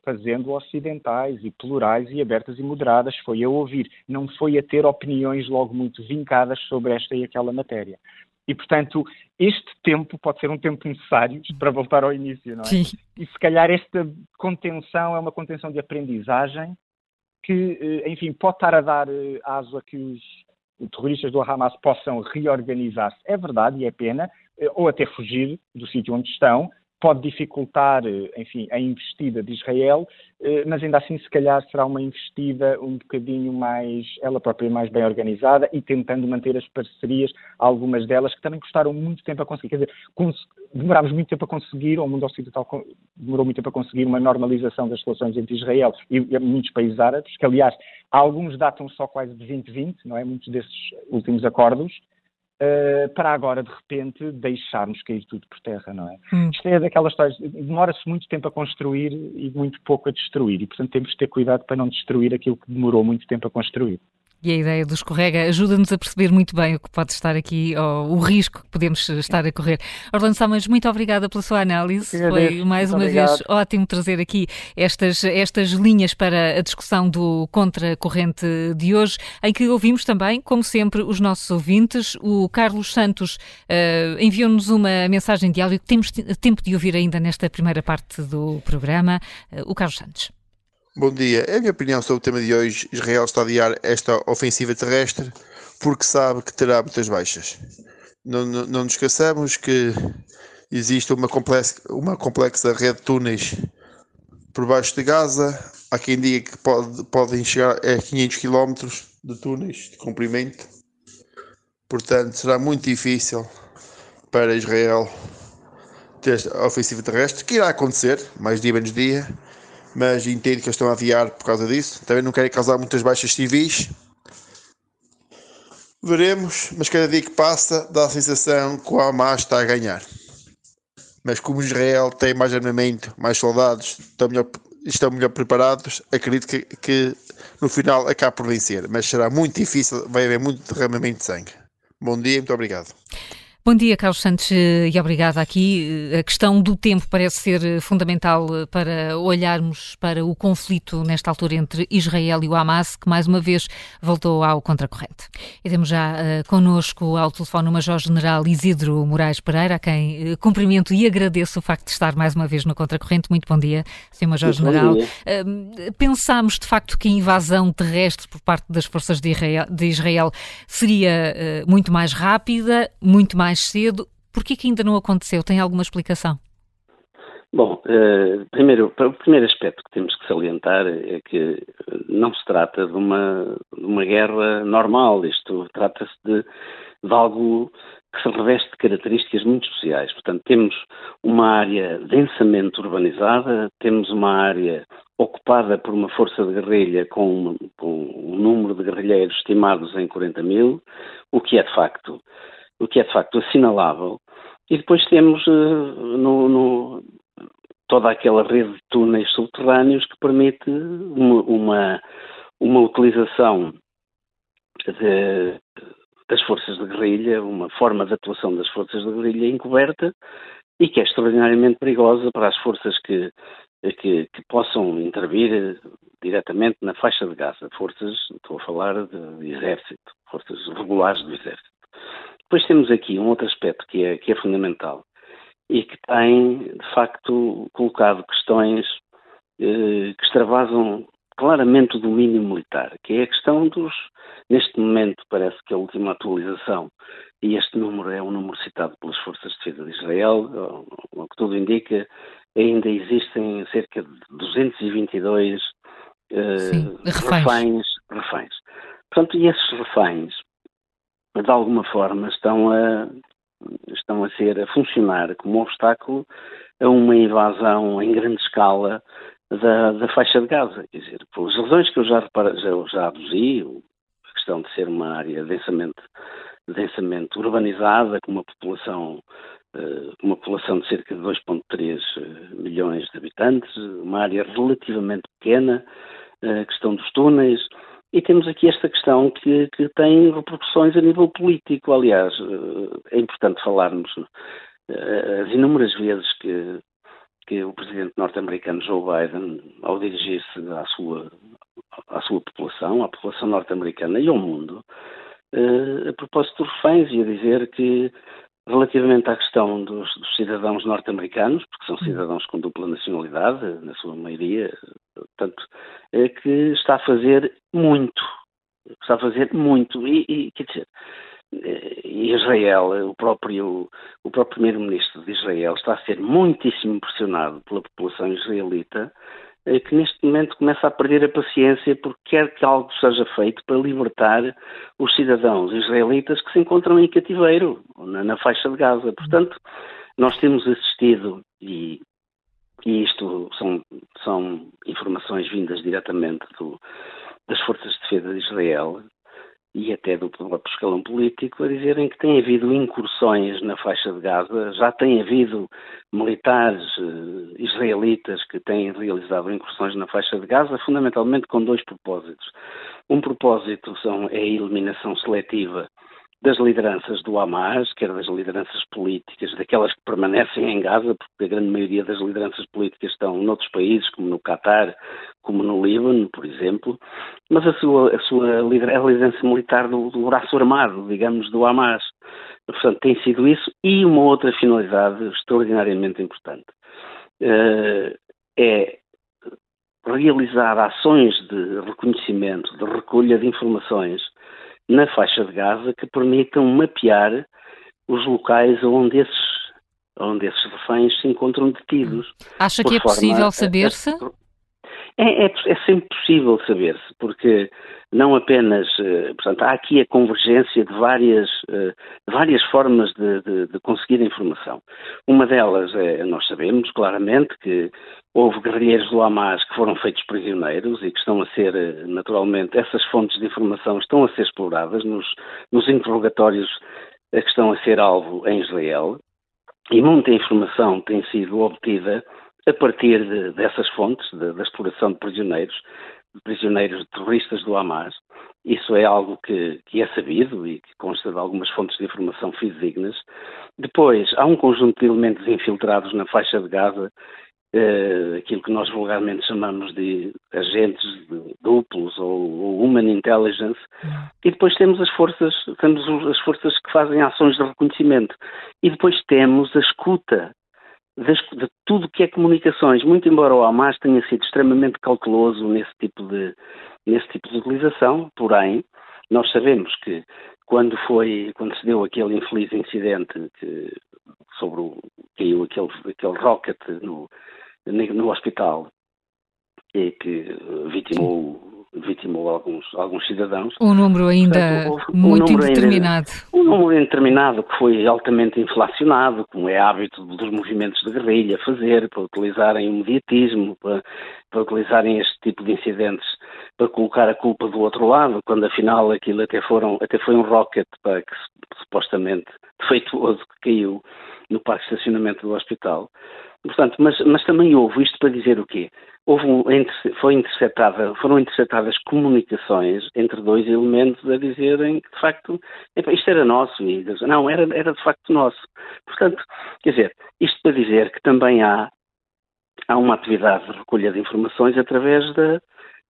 fazendo ocidentais e plurais e abertas e moderadas, foi a ouvir, não foi a ter opiniões logo muito vincadas sobre esta e aquela matéria. E, portanto, este tempo pode ser um tempo necessário para voltar ao início, não é? Sim. E se calhar esta contenção é uma contenção de aprendizagem que, eh, enfim, pode estar a dar eh, aso a que os terroristas do Hamas possam reorganizar-se. É verdade e é pena, eh, ou até fugir do sítio onde estão, pode dificultar, eh, enfim, a investida de Israel, eh, mas ainda assim, se calhar, será uma investida um bocadinho mais, ela própria mais bem organizada e tentando manter as parcerias, algumas delas que também custaram muito tempo a conseguir. Quer dizer, demorámos muito tempo a conseguir, ou o mundo ocidental demorou muito tempo a conseguir uma normalização das relações entre Israel e, muitos países árabes, que, aliás, alguns datam só quase de 2020, não é? Muitos desses últimos acordos. Uh, para agora, de repente, deixarmos cair tudo por terra, não é? Hum. Isto é daquelas histórias, demora-se muito tempo a construir e muito pouco a destruir, e portanto temos de ter cuidado para não destruir aquilo que demorou muito tempo a construir. E a ideia do escorrega ajuda-nos a perceber muito bem o que pode estar aqui, ou o risco que podemos estar a correr. Orlando Salmas, muito obrigada pela sua análise. Foi mais muito uma obrigado. vez ótimo trazer aqui estas, estas linhas para a discussão do Contra-Corrente de hoje, em que ouvimos também, como sempre, os nossos ouvintes. O Carlos Santos uh, enviou-nos uma mensagem de áudio que temos tempo de ouvir ainda nesta primeira parte do programa. Uh, o Carlos Santos. Bom dia. A minha opinião sobre o tema de hoje, Israel está a adiar esta ofensiva terrestre porque sabe que terá muitas baixas. Não, não, não nos esqueçamos que existe uma complexa, uma complexa rede de túneis por baixo de Gaza. Há quem diga que pode, podem chegar a 500 km de túneis de comprimento. Portanto, será muito difícil para Israel ter esta ofensiva terrestre, que irá acontecer, mais dia menos dia mas entendo que eles estão a adiar por causa disso. Também não querem causar muitas baixas civis. Veremos, mas cada dia que passa dá a sensação que o Hamas está a ganhar. Mas como Israel tem mais armamento, mais soldados, estão melhor, estão melhor preparados, acredito que, que no final acabe por vencer. Mas será muito difícil, vai haver muito derramamento de sangue. Bom dia, muito obrigado. Bom dia, Carlos Santos, eh, e obrigada aqui. Eh, a questão do tempo parece ser eh, fundamental para olharmos para o conflito nesta altura entre Israel e o Hamas, que mais uma vez voltou ao contracorrente. E temos já uh, connosco ao telefone o Major-General Isidro Moraes Pereira, a quem uh, cumprimento e agradeço o facto de estar mais uma vez no contracorrente. Muito bom dia, Sr. Major-General. Uh, pensámos de facto que a invasão terrestre por parte das forças de Israel, de Israel seria uh, muito mais rápida, muito mais mais cedo. Por que ainda não aconteceu? Tem alguma explicação? Bom, uh, primeiro, o primeiro aspecto que temos que salientar é que não se trata de uma, de uma guerra normal, isto trata-se de, de algo que se reveste de características muito especiais. Portanto, temos uma área densamente urbanizada, temos uma área ocupada por uma força de guerrilha com, com um número de guerrilheiros estimados em 40 mil, o que é de facto o que é de facto assinalável. E depois temos uh, no, no, toda aquela rede de túneis subterrâneos que permite uma, uma, uma utilização de, das forças de guerrilha, uma forma de atuação das forças de guerrilha encoberta e que é extraordinariamente perigosa para as forças que, que, que possam intervir diretamente na faixa de Gaza. Forças, estou a falar de, de exército, forças regulares do exército. Depois temos aqui um outro aspecto que é, que é fundamental e que tem, de facto, colocado questões eh, que extravasam claramente o domínio militar, que é a questão dos, neste momento parece que a última atualização, e este número é um número citado pelas Forças de Defesa de Israel, o que tudo indica, ainda existem cerca de 222 eh, reféns. reféns, reféns. Portanto, e esses reféns de alguma forma estão a, estão a ser a funcionar como obstáculo a uma invasão em grande escala da, da faixa de Gaza. Quer dizer, pelas razões que eu já, já, já aduzi, a questão de ser uma área densamente, densamente urbanizada, com uma população uh, uma população de cerca de 2,3 eh, milhões de habitantes, uma área relativamente pequena, a questão dos túneis, e temos aqui esta questão que, que tem repercussões a nível político. Aliás, eh, é importante falarmos eh, as inúmeras vezes que, que o presidente norte-americano Joe Biden, ao dirigir-se à sua, à sua população, à população norte-americana e ao mundo, eh, a propósito dos reféns, ia dizer que Relativamente à questão dos, dos cidadãos norte-americanos, porque são cidadãos com dupla nacionalidade, na sua maioria, portanto, é que está a fazer muito. Está a fazer muito. E, e quer dizer, eh, Israel, o próprio, o próprio primeiro-ministro de Israel está a ser muitíssimo pressionado pela população israelita que neste momento começa a perder a paciência porque quer que algo seja feito para libertar os cidadãos israelitas que se encontram em cativeiro na, na faixa de Gaza. Portanto, nós temos assistido, e, e isto são, são informações vindas diretamente do, das Forças de Defesa de Israel, e até do próprio escalão político a dizerem que tem havido incursões na faixa de Gaza, já tem havido militares uh, israelitas que têm realizado incursões na faixa de Gaza, fundamentalmente com dois propósitos. Um propósito são, é a eliminação seletiva das lideranças do Hamas, quer das lideranças políticas, daquelas que permanecem em Gaza, porque a grande maioria das lideranças políticas estão noutros países, como no Catar, como no Líbano, por exemplo, mas a sua, a sua a liderança militar do, do braço armado, digamos, do Hamas. Portanto, tem sido isso e uma outra finalidade extraordinariamente importante. Uh, é realizar ações de reconhecimento, de recolha de informações na faixa de Gaza que permitam mapear os locais onde esses, onde esses reféns se encontram detidos. Acha que é possível saber-se? É, é, é, sempre possível saber-se, porque não apenas, eh, portanto, há aqui a convergência de várias, eh, várias formas de, de, de conseguir informação. Uma delas é, nós sabemos claramente que houve guerrilheiros do Hamas que foram feitos prisioneiros e que estão a ser, eh, naturalmente, essas fontes de informação estão a ser exploradas nos, nos interrogatórios que estão a ser alvo em Israel e muita informação tem sido obtida a partir de, dessas fontes, de, da exploração de prisioneiros, de prisioneiros terroristas do Hamas. Isso é algo que, que, é sabido e que consta de algumas fontes de informação fidedignas. Depois, há um conjunto de elementos infiltrados na faixa de Gaza uh, aquilo que nós vulgarmente chamamos de agentes duplos ou, ou human intelligence, uhum. e depois temos as forças, temos as forças que fazem ações de reconhecimento, e depois temos a escuta de, de tudo que é comunicações, muito embora o Hamas tenha sido extremamente cauteloso nesse tipo de, nesse tipo de utilização, porém, nós sabemos que quando foi, quando se deu aquele infeliz incidente que, sobre o, caiu aquele, aquele rocket no, no hospital e que vitimou, vitimou alguns, alguns cidadãos. Um número ainda Portanto, muito um número indeterminado. Ainda, um número indeterminado que foi altamente inflacionado, como é hábito dos movimentos de guerrilha fazer, para utilizarem o mediatismo, para, para utilizarem este tipo de incidentes para colocar a culpa do outro lado, quando afinal aquilo até, foram, até foi um rocket para que supostamente defeituoso que caiu no parque de estacionamento do hospital. Portanto, mas, mas também houve isto para dizer o quê? Houve um, foi interceptada, foram interceptadas comunicações entre dois elementos a dizerem que de facto isto era nosso não, era, era de facto nosso. Portanto, quer dizer, isto para dizer que também há, há uma atividade de recolha de informações através da,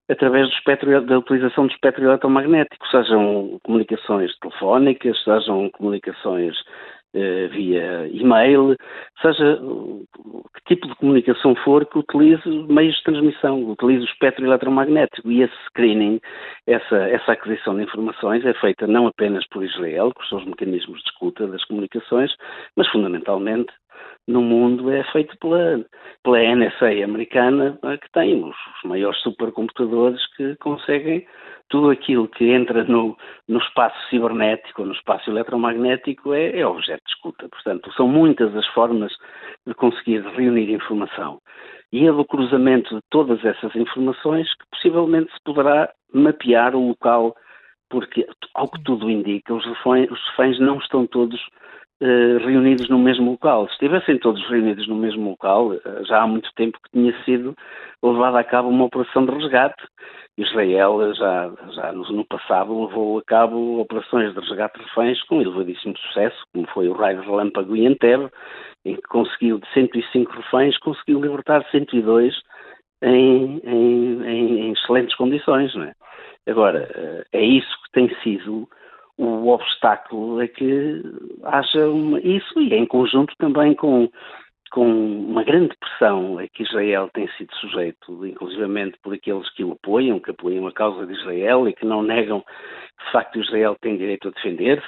através do espectro, da utilização do espectro eletromagnético, sejam comunicações telefónicas, sejam comunicações via e-mail, seja que tipo de comunicação for que utilize meios de transmissão, utilize o espectro eletromagnético. E esse screening, essa, essa aquisição de informações é feita não apenas por Israel, com os seus mecanismos de escuta das comunicações, mas fundamentalmente no mundo é feito pela, pela NSA americana, eh, que tem os, os maiores supercomputadores que conseguem tudo aquilo que entra no, no espaço cibernético, no espaço eletromagnético, é, é, objeto de escuta. Portanto, são muitas as formas de conseguir reunir informação. E é do cruzamento de todas essas informações que possivelmente se poderá mapear o local, porque, ao que tudo indica, os reféns, os reféns não estão todos Uh, reunidos no mesmo local. Se estivessem todos reunidos no mesmo local, uh, já há muito tempo que tinha sido levada a cabo uma operação de resgate Israel já, já no, no, passado levou a cabo operações de resgate de reféns com elevadíssimo sucesso, como foi o raio relâmpago em Entebbe, em que conseguiu de 105 reféns, conseguiu libertar 102 em, em, em, em excelentes condições. Não é? Agora, eh, é isso que tem sido o obstáculo, é que haja uma, isso e em conjunto também com com uma grande pressão a que Israel tem sido sujeito, inclusivamente por aqueles que o apoiam, que apoiam a causa de Israel e que não negam que, de facto, Israel tem direito a defender-se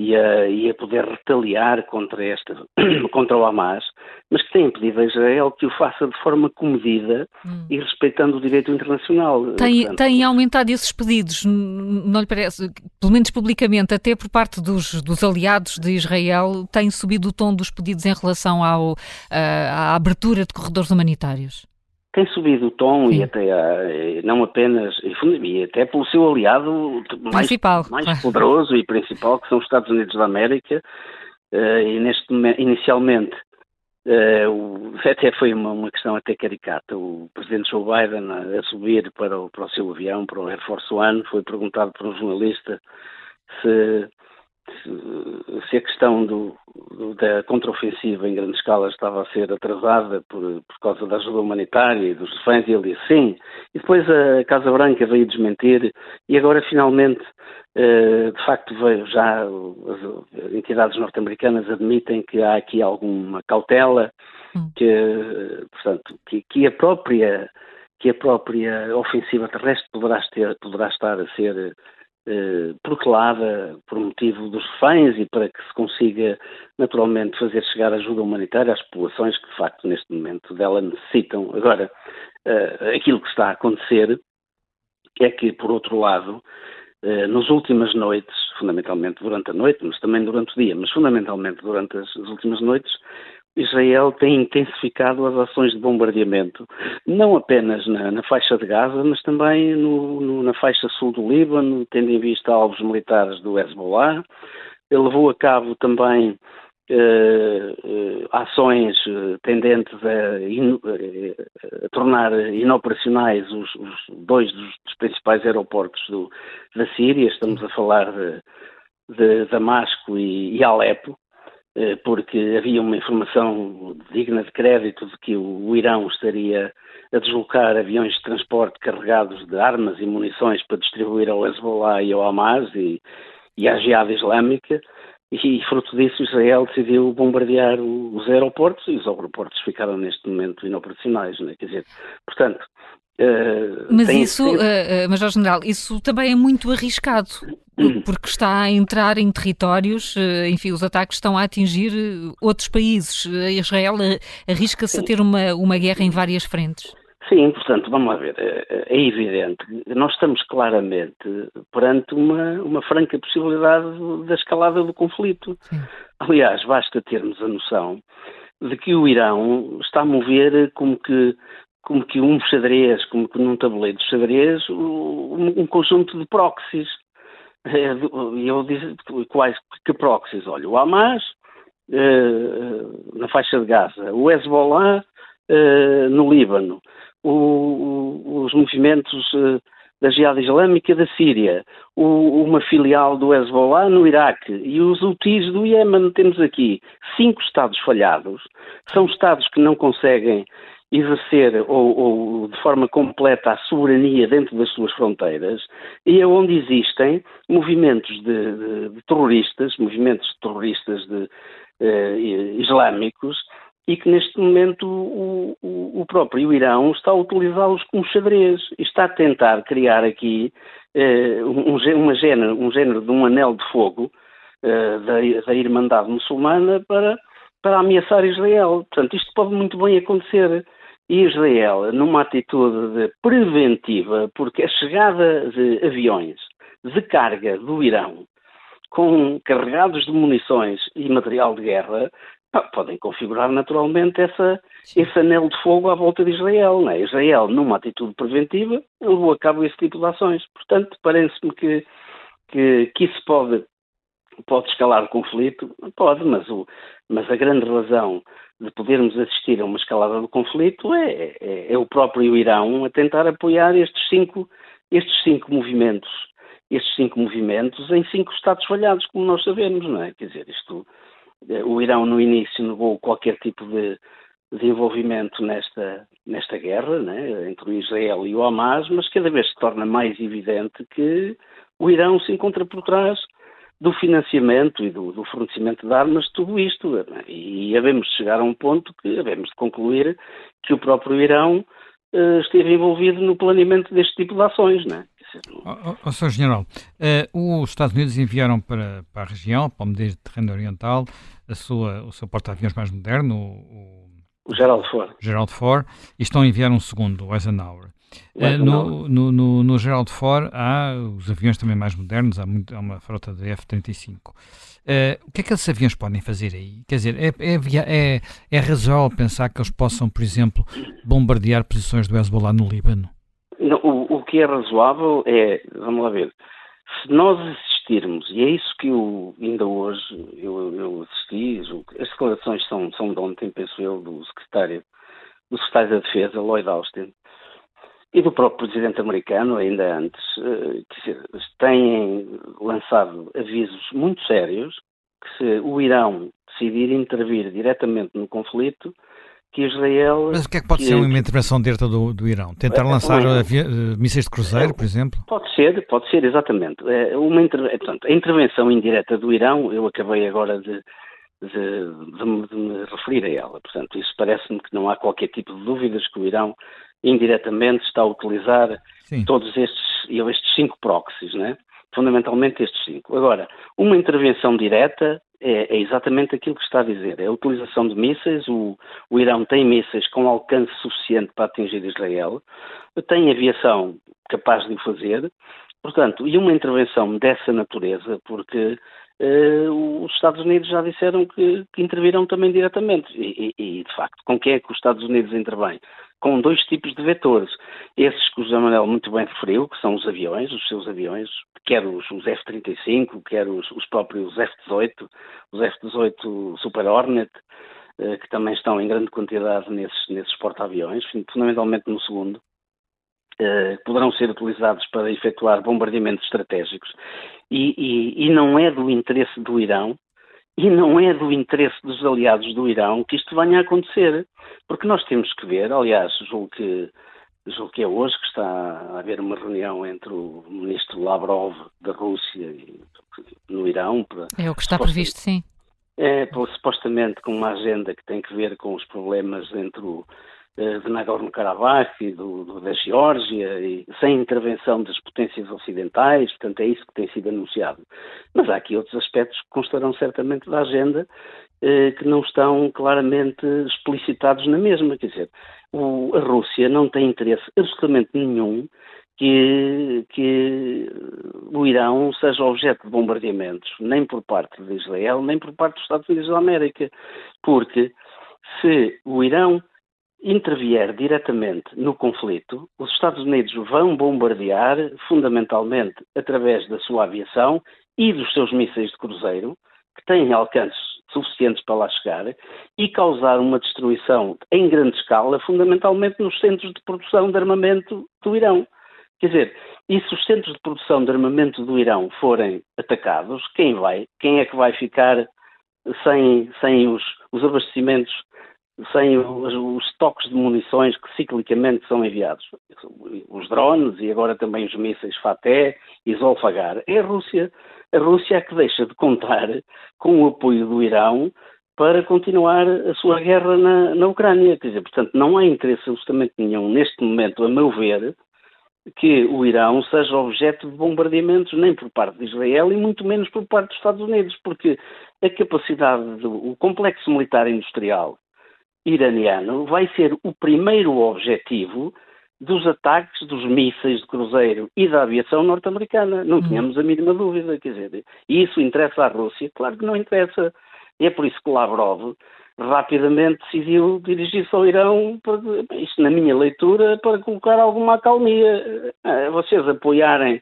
e a, e a poder retaliar contra, esta, contra o Hamas, mas que tem impedido a Israel que o faça de forma comedida hum. e respeitando o direito internacional. Tem, Portanto, tem aumentado esses pedidos, não lhe parece? Pelo menos publicamente, até por parte dos, dos aliados de Israel, tem subido o tom dos pedidos em relação ao, à abertura de corredores humanitários? Tem subido o tom Sim. e até eh, não apenas e até pelo seu aliado mais, mais poderoso e principal que são os Estados Unidos da América eh, e neste inicialmente Uh, até foi uma, uma, questão até caricata. O presidente Joe Biden, a, a subir para o, para o seu avião, para o Air Force One, foi perguntado por um jornalista se se a questão do, da contraofensiva em grande escala estava a ser atrasada por, por causa da ajuda humanitária e dos reféns, e ele disse sim. E depois a Casa Branca veio desmentir, e agora finalmente, eh, de facto, veio já as entidades norte-americanas admitem que há aqui alguma cautela, hum. que, portanto, que, que a própria que a própria ofensiva terrestre poderá, ter, poderá estar a ser eh, por motivo dos reféns e para que se consiga naturalmente fazer chegar ajuda humanitária às populações que de facto neste momento dela necessitam. Agora, eh, aquilo que está a acontecer é que, por outro lado, eh, nas últimas noites, fundamentalmente durante a noite, mas também durante o dia, mas fundamentalmente durante as, as últimas noites, Israel tem intensificado as ações de bombardeamento, não apenas na, na faixa de Gaza, mas também no, no, na faixa sul do Líbano, tendo em vista alvos militares do Hezbollah. Ele levou a cabo também eh, eh, ações eh, tendentes a, in, a, tornar inoperacionais os, os dois dos, principais aeroportos do, da Síria. Estamos a falar de, de Damasco e, e Alepo. Eh, porque havia uma informação digna de crédito de que o Irão estaria a deslocar aviões de transporte carregados de armas e munições para distribuir ao Hezbollah e ao Hamas e, e à Jihad Islâmica, e fruto disso Israel decidiu bombardear os aeroportos e os aeroportos ficaram neste momento inoperacionais, né? quer dizer, portanto, Mas isso, uh, uh, Major General, isso também é muito arriscado, porque está a entrar em territórios, enfim, os ataques estão a atingir outros países. Israel arrisca-se a ter uma, uma guerra em várias frentes. Sim, portanto, vamos lá ver, é, é evidente, nós estamos claramente perante uma, uma franca possibilidade da escalada do conflito. Sim. Aliás, basta termos a noção de que o Irão está a mover como que como que um xadrez, como que num tabuleiro de xadrez, um, um conjunto de proxies. É, e eu disse quais que proxies? Olha, o Hamas eh, na faixa de Gaza, o Hezbollah eh, no Líbano, o, os movimentos eh, da Jihad Islâmica da Síria, o, uma filial do Hezbollah no Iraque e os Houthis do Iémen. Temos aqui cinco Estados falhados. São Estados que não conseguem exercer ou, ou, de forma completa a soberania dentro das suas fronteiras e é onde existem movimentos de, de, de terroristas, movimentos terroristas de, eh, islâmicos e que neste momento o, o, o próprio Irão está a utilizá-los como xadrez e está a tentar criar aqui eh, um, uma género, um género de um anel de fogo eh, da, da Irmandade Muçulmana para, para ameaçar Israel. Portanto, isto pode muito bem acontecer. Israel numa atitude preventiva, porque a chegada de aviões de carga do Irão com carregados de munições e material de guerra podem configurar naturalmente essa, esse anel de fogo à volta de Israel. Não é? Israel, numa atitude preventiva, levou a cabo esse tipo de ações. Portanto, parece-me que, que, que isso pode, pode escalar o conflito, pode, mas, o, mas a grande razão de podermos assistir a uma escalada do conflito é, é, é, o próprio Irão a tentar apoiar estes cinco, estes cinco movimentos, estes cinco movimentos em cinco estados falhados, como nós sabemos, não é? Quer dizer, isto, eh, o Irão no início negou qualquer tipo de, envolvimento nesta, nesta guerra, né, entre o Israel e o Hamas, mas cada vez se torna mais evidente que o Irão se encontra por trás do financiamento e do, do, fornecimento de armas, tudo isto. E havemos de chegar a um ponto que havemos de concluir que o próprio Irão uh, esteve envolvido no planeamento deste tipo de ações, não é? Oh, oh, Sr. General, uh, os Estados Unidos enviaram para, para a região, para o Mediterrâneo Oriental, a sua, o seu porta-aviões mais moderno, o, o Gerald Ford. Gerald Ford, e estão a enviar um segundo, o Eisenhower. Uh, no, no, no, no Gerald Ford há os aviões também mais modernos, há, muito, há uma frota de F-35. Uh, o que é que esses aviões podem fazer aí? Quer dizer, é, é, é, é razoável pensar que eles possam, por exemplo, bombardear posições do Hezbollah no Líbano? Não, o, o que é razoável é, vamos lá ver, se nós insistirmos, e é isso que eu, ainda hoje eu, eu assisti, as declarações são, são de ontem, penso eu, do secretário, do secretário da Defesa, Lloyd Austin, e do próprio presidente americano, ainda antes, eh, têm lançado avisos muito sérios que se o Irão decidir intervir diretamente no conflito, que Israel... Mas o que é que pode que, ser uma intervenção direta do, do Irão? Tentar é, lançar é, uh, mísseis de cruzeiro, por exemplo? Pode ser, pode ser, exatamente. É uma inter... Portanto, a intervenção indireta do Irão, eu acabei agora de, de, de, de me referir a ela. Portanto, isso parece-me que não há qualquer tipo de dúvidas que o Irão indiretamente está a utilizar Sim. todos estes, estes cinco proxies, né? fundamentalmente estes cinco. Agora, uma intervenção direta é, é, exatamente aquilo que está a dizer. É a utilização de mísseis. O, o, Irão tem mísseis com alcance suficiente para atingir Israel, tem aviação capaz de o fazer. Portanto, e uma intervenção dessa natureza, porque uh, os Estados Unidos já disseram que, que intervirão também diretamente. E, e, e, de facto, com quem é que os Estados Unidos intervêm? Com dois tipos de vetores. Esses que o José Manuel muito bem referiu, que são os aviões, os seus aviões, quer os, os F-35, quer os, os próprios F-18, os F-18 Super Hornet, uh, que também estão em grande quantidade nesses, nesses porta-aviões, fundamentalmente no segundo. Uh, poderão ser utilizados para efetuar bombardeamentos estratégicos e, e, e, não é do interesse do Irão e não é do interesse dos aliados do Irão que isto venha a acontecer, porque nós temos que ver, aliás, julgo que, julgo que é hoje que está a haver uma reunião entre o ministro Lavrov da Rússia e, no Irão. Para, é o que está previsto, sim. É, supostamente com uma agenda que tem que ver com os problemas entre o, eh, de Nagorno-Karabakh e do, do, da Geórgia, e sem intervenção das potências ocidentais, portanto é isso que tem sido anunciado. Mas há aqui outros aspectos que constarão certamente da agenda eh, que não estão claramente explicitados na mesma, quer dizer, o, a Rússia não tem interesse absolutamente nenhum que, que, o Irão seja objeto de bombardeamentos, nem por parte de Israel, nem por parte dos Estados Unidos da América, porque se o Irão intervier diretamente no conflito, os Estados Unidos vão bombardear, fundamentalmente através da sua aviação e dos seus mísseis de cruzeiro, que têm alcances suficientes para lá chegar, e causar uma destruição em grande escala, fundamentalmente nos centros de produção de armamento do Irão. Quer dizer, e se os centros de produção de armamento do Irão forem atacados, quem vai? Quem é que vai ficar sem, sem os, os abastecimentos sem os, os estoques de munições que ciclicamente são enviados. Os drones e agora também os mísseis Faté e Zolfagar. É a Rússia. A Rússia é que deixa de contar com o apoio do Irão para continuar a sua guerra na, na Ucrânia. Quer dizer, portanto, não há interesse absolutamente nenhum, neste momento, a meu ver, que o Irão seja objeto de bombardeamentos nem por parte de Israel e muito menos por parte dos Estados Unidos, porque a capacidade do o complexo militar industrial iraniano vai ser o primeiro objetivo dos ataques dos mísseis de cruzeiro e da aviação norte-americana. Não uhum. tínhamos a mínima dúvida, quer dizer, e isso interessa à Rússia? Claro que não interessa. E é por isso que Lavrov rapidamente decidiu dirigir-se ao Irão, para, isto na minha leitura, para colocar alguma acalmia. Eh, vocês apoiarem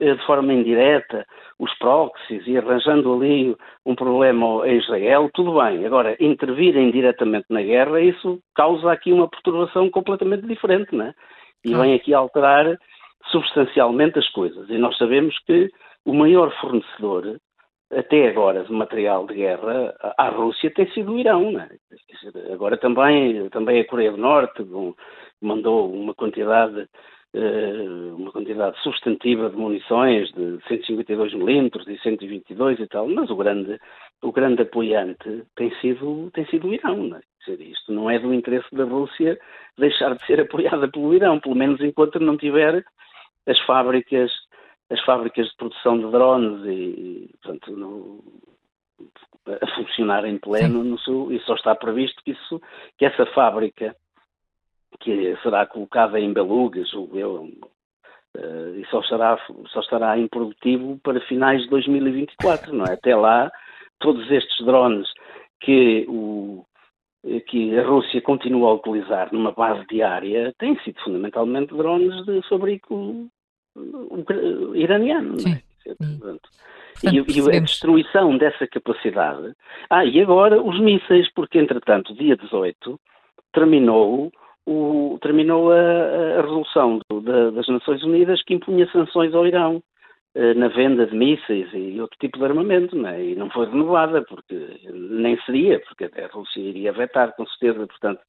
de forma indireta os proxies e arranjando ali um problema a Israel, tudo bem. Agora, intervirem diretamente na guerra, isso causa aqui uma perturbação completamente diferente, não é? E vem aqui alterar substancialmente as coisas. E nós sabemos que o maior fornecedor, até agora, de material de guerra à Rússia tem sido o Irão, não é? Agora também, também a Coreia do Norte mandou uma quantidade uma quantidade substantiva de munições de 152 milímetros e 122 e tal, mas o grande, o grande apoiante tem sido, tem sido o Irão. Não é? Dizer, isto não é do interesse da Rússia deixar de ser apoiada pelo Irão, pelo menos enquanto não tiver as fábricas as fábricas de produção de drones e, portanto, no, a funcionar em pleno no sul, e só está previsto que, isso, que essa fábrica que será colocada em belugas, julgo eu, uh, e só estará, só estará improdutivo para finais de 2024, não é? Até lá, todos estes drones que, o, que a Rússia continua a utilizar numa base diária têm sido fundamentalmente drones de fabrico iraniano, não é? Portanto, Portanto, e, e, a destruição dessa capacidade. Ah, e agora os mísseis, porque entretanto, dia 18, terminou, o, terminou a, a resolução do, da, das Nações Unidas que impunha sanções ao Irão eh, na venda de mísseis e outro tipo de armamento, não é? e não foi renovada, porque nem seria, porque a Rússia iria vetar, com certeza. Portanto,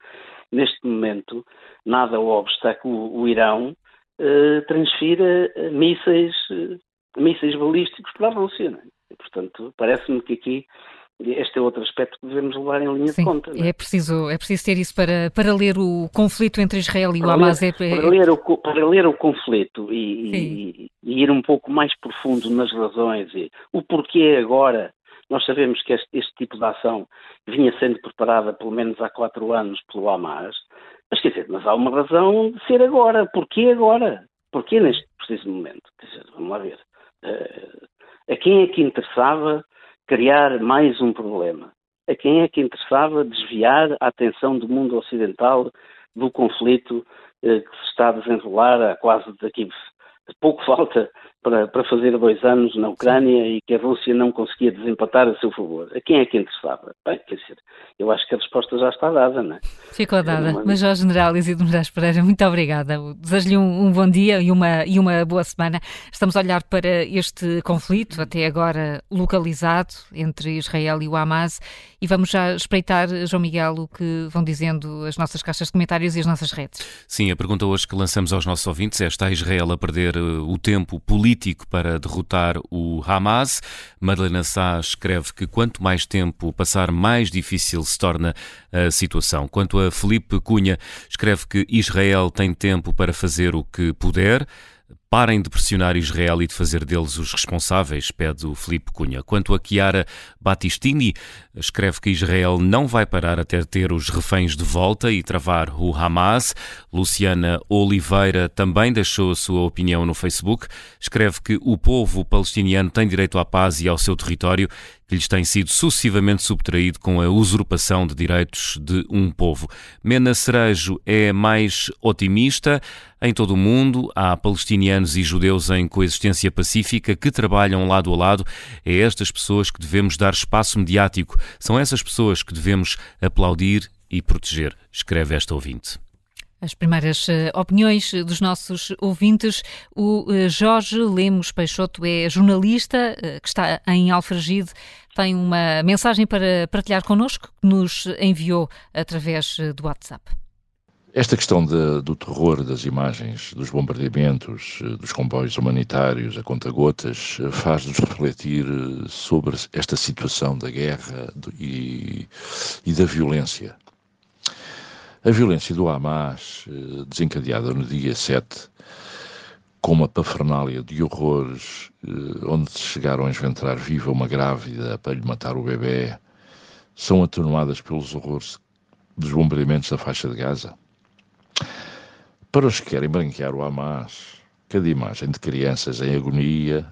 neste momento, nada obsta que o, o Irão eh, transfira eh, mísseis, eh, mísseis balísticos para a Rússia. É? E, portanto, parece-me que aqui este é outro aspecto que devemos levar em linha Sim, de conta. É? é? preciso, é preciso ter isso para, para ler o conflito entre Israel e para o Hamas. Ler, é... para, ler o, para ler o conflito e, e, e, ir um pouco mais profundo nas razões e o porquê agora. Nós sabemos que este, este, tipo de ação vinha sendo preparada pelo menos há quatro anos pelo Hamas, mas quer dizer, mas há uma razão de ser agora. Porquê agora? Porquê neste preciso momento? Quer dizer, vamos lá ver. Uh, a quem é que interessava criar mais um problema. A quem é que interessava desviar a atenção do mundo ocidental do conflito eh, que se está a desenrolar há quase daqui pouco falta para, para fazer dois anos na Ucrânia e que a Rússia não conseguia desempatar a seu favor. A quem é que interessava? Bem, quer dizer, eu acho que a resposta já está dada, não é? Ficou dada. Não... Mas, General Isidro Moraes Pereira, muito obrigada. Desejo-lhe um, um, bom dia e uma, e uma boa semana. Estamos a olhar para este conflito, até agora localizado, entre Israel e o Hamas, e vamos já espreitar, João Miguel, o que vão dizendo as nossas caixas de comentários e as nossas redes. Sim, a pergunta hoje que lançamos aos nossos ouvintes é: está Israel a perder eh, o tempo político? Político para derrotar o Hamas. Madalena Sá escreve que quanto mais tempo passar, mais difícil se torna a situação. Quanto a Felipe Cunha, escreve que Israel tem tempo para fazer o que puder. Parem de pressionar Israel e de fazer deles os responsáveis, pede o Filipe Cunha. Quanto a Chiara Battistini, escreve que Israel não vai parar até ter os reféns de volta e travar o Hamas. Luciana Oliveira também deixou a sua opinião no Facebook. Escreve que o povo palestiniano tem direito à paz e ao seu território que lhes tem sido sucessivamente subtraído com a usurpação de direitos de um povo. Mena Cerejo é mais otimista. Em todo o mundo há palestinianos e judeus em coexistência pacífica que trabalham lado a lado. É estas pessoas que devemos dar espaço mediático. São essas pessoas que devemos aplaudir e proteger, escreve esta ouvinte. As primeiras uh, opiniões dos nossos ouvintes. O uh, Jorge Lemos Peixoto é jornalista uh, que está em Alfragide. Tem uma mensagem para partilhar connosco que nos enviou através do WhatsApp. Esta questão de, do terror das imagens, dos bombardeamentos, dos comboios humanitários a conta-gotas, faz-nos refletir sobre esta situação da guerra e, e da violência a violência do Hamas, eh, desencadeada no dia 7, com uma pafernália de horrores, eh, onde chegaram a esventrar viva uma grávida para lhe matar o bebê, são atenuadas pelos horrores dos bombardeamentos da faixa de Gaza. Para os que querem branquear o Hamas, cada imagem de crianças em agonia,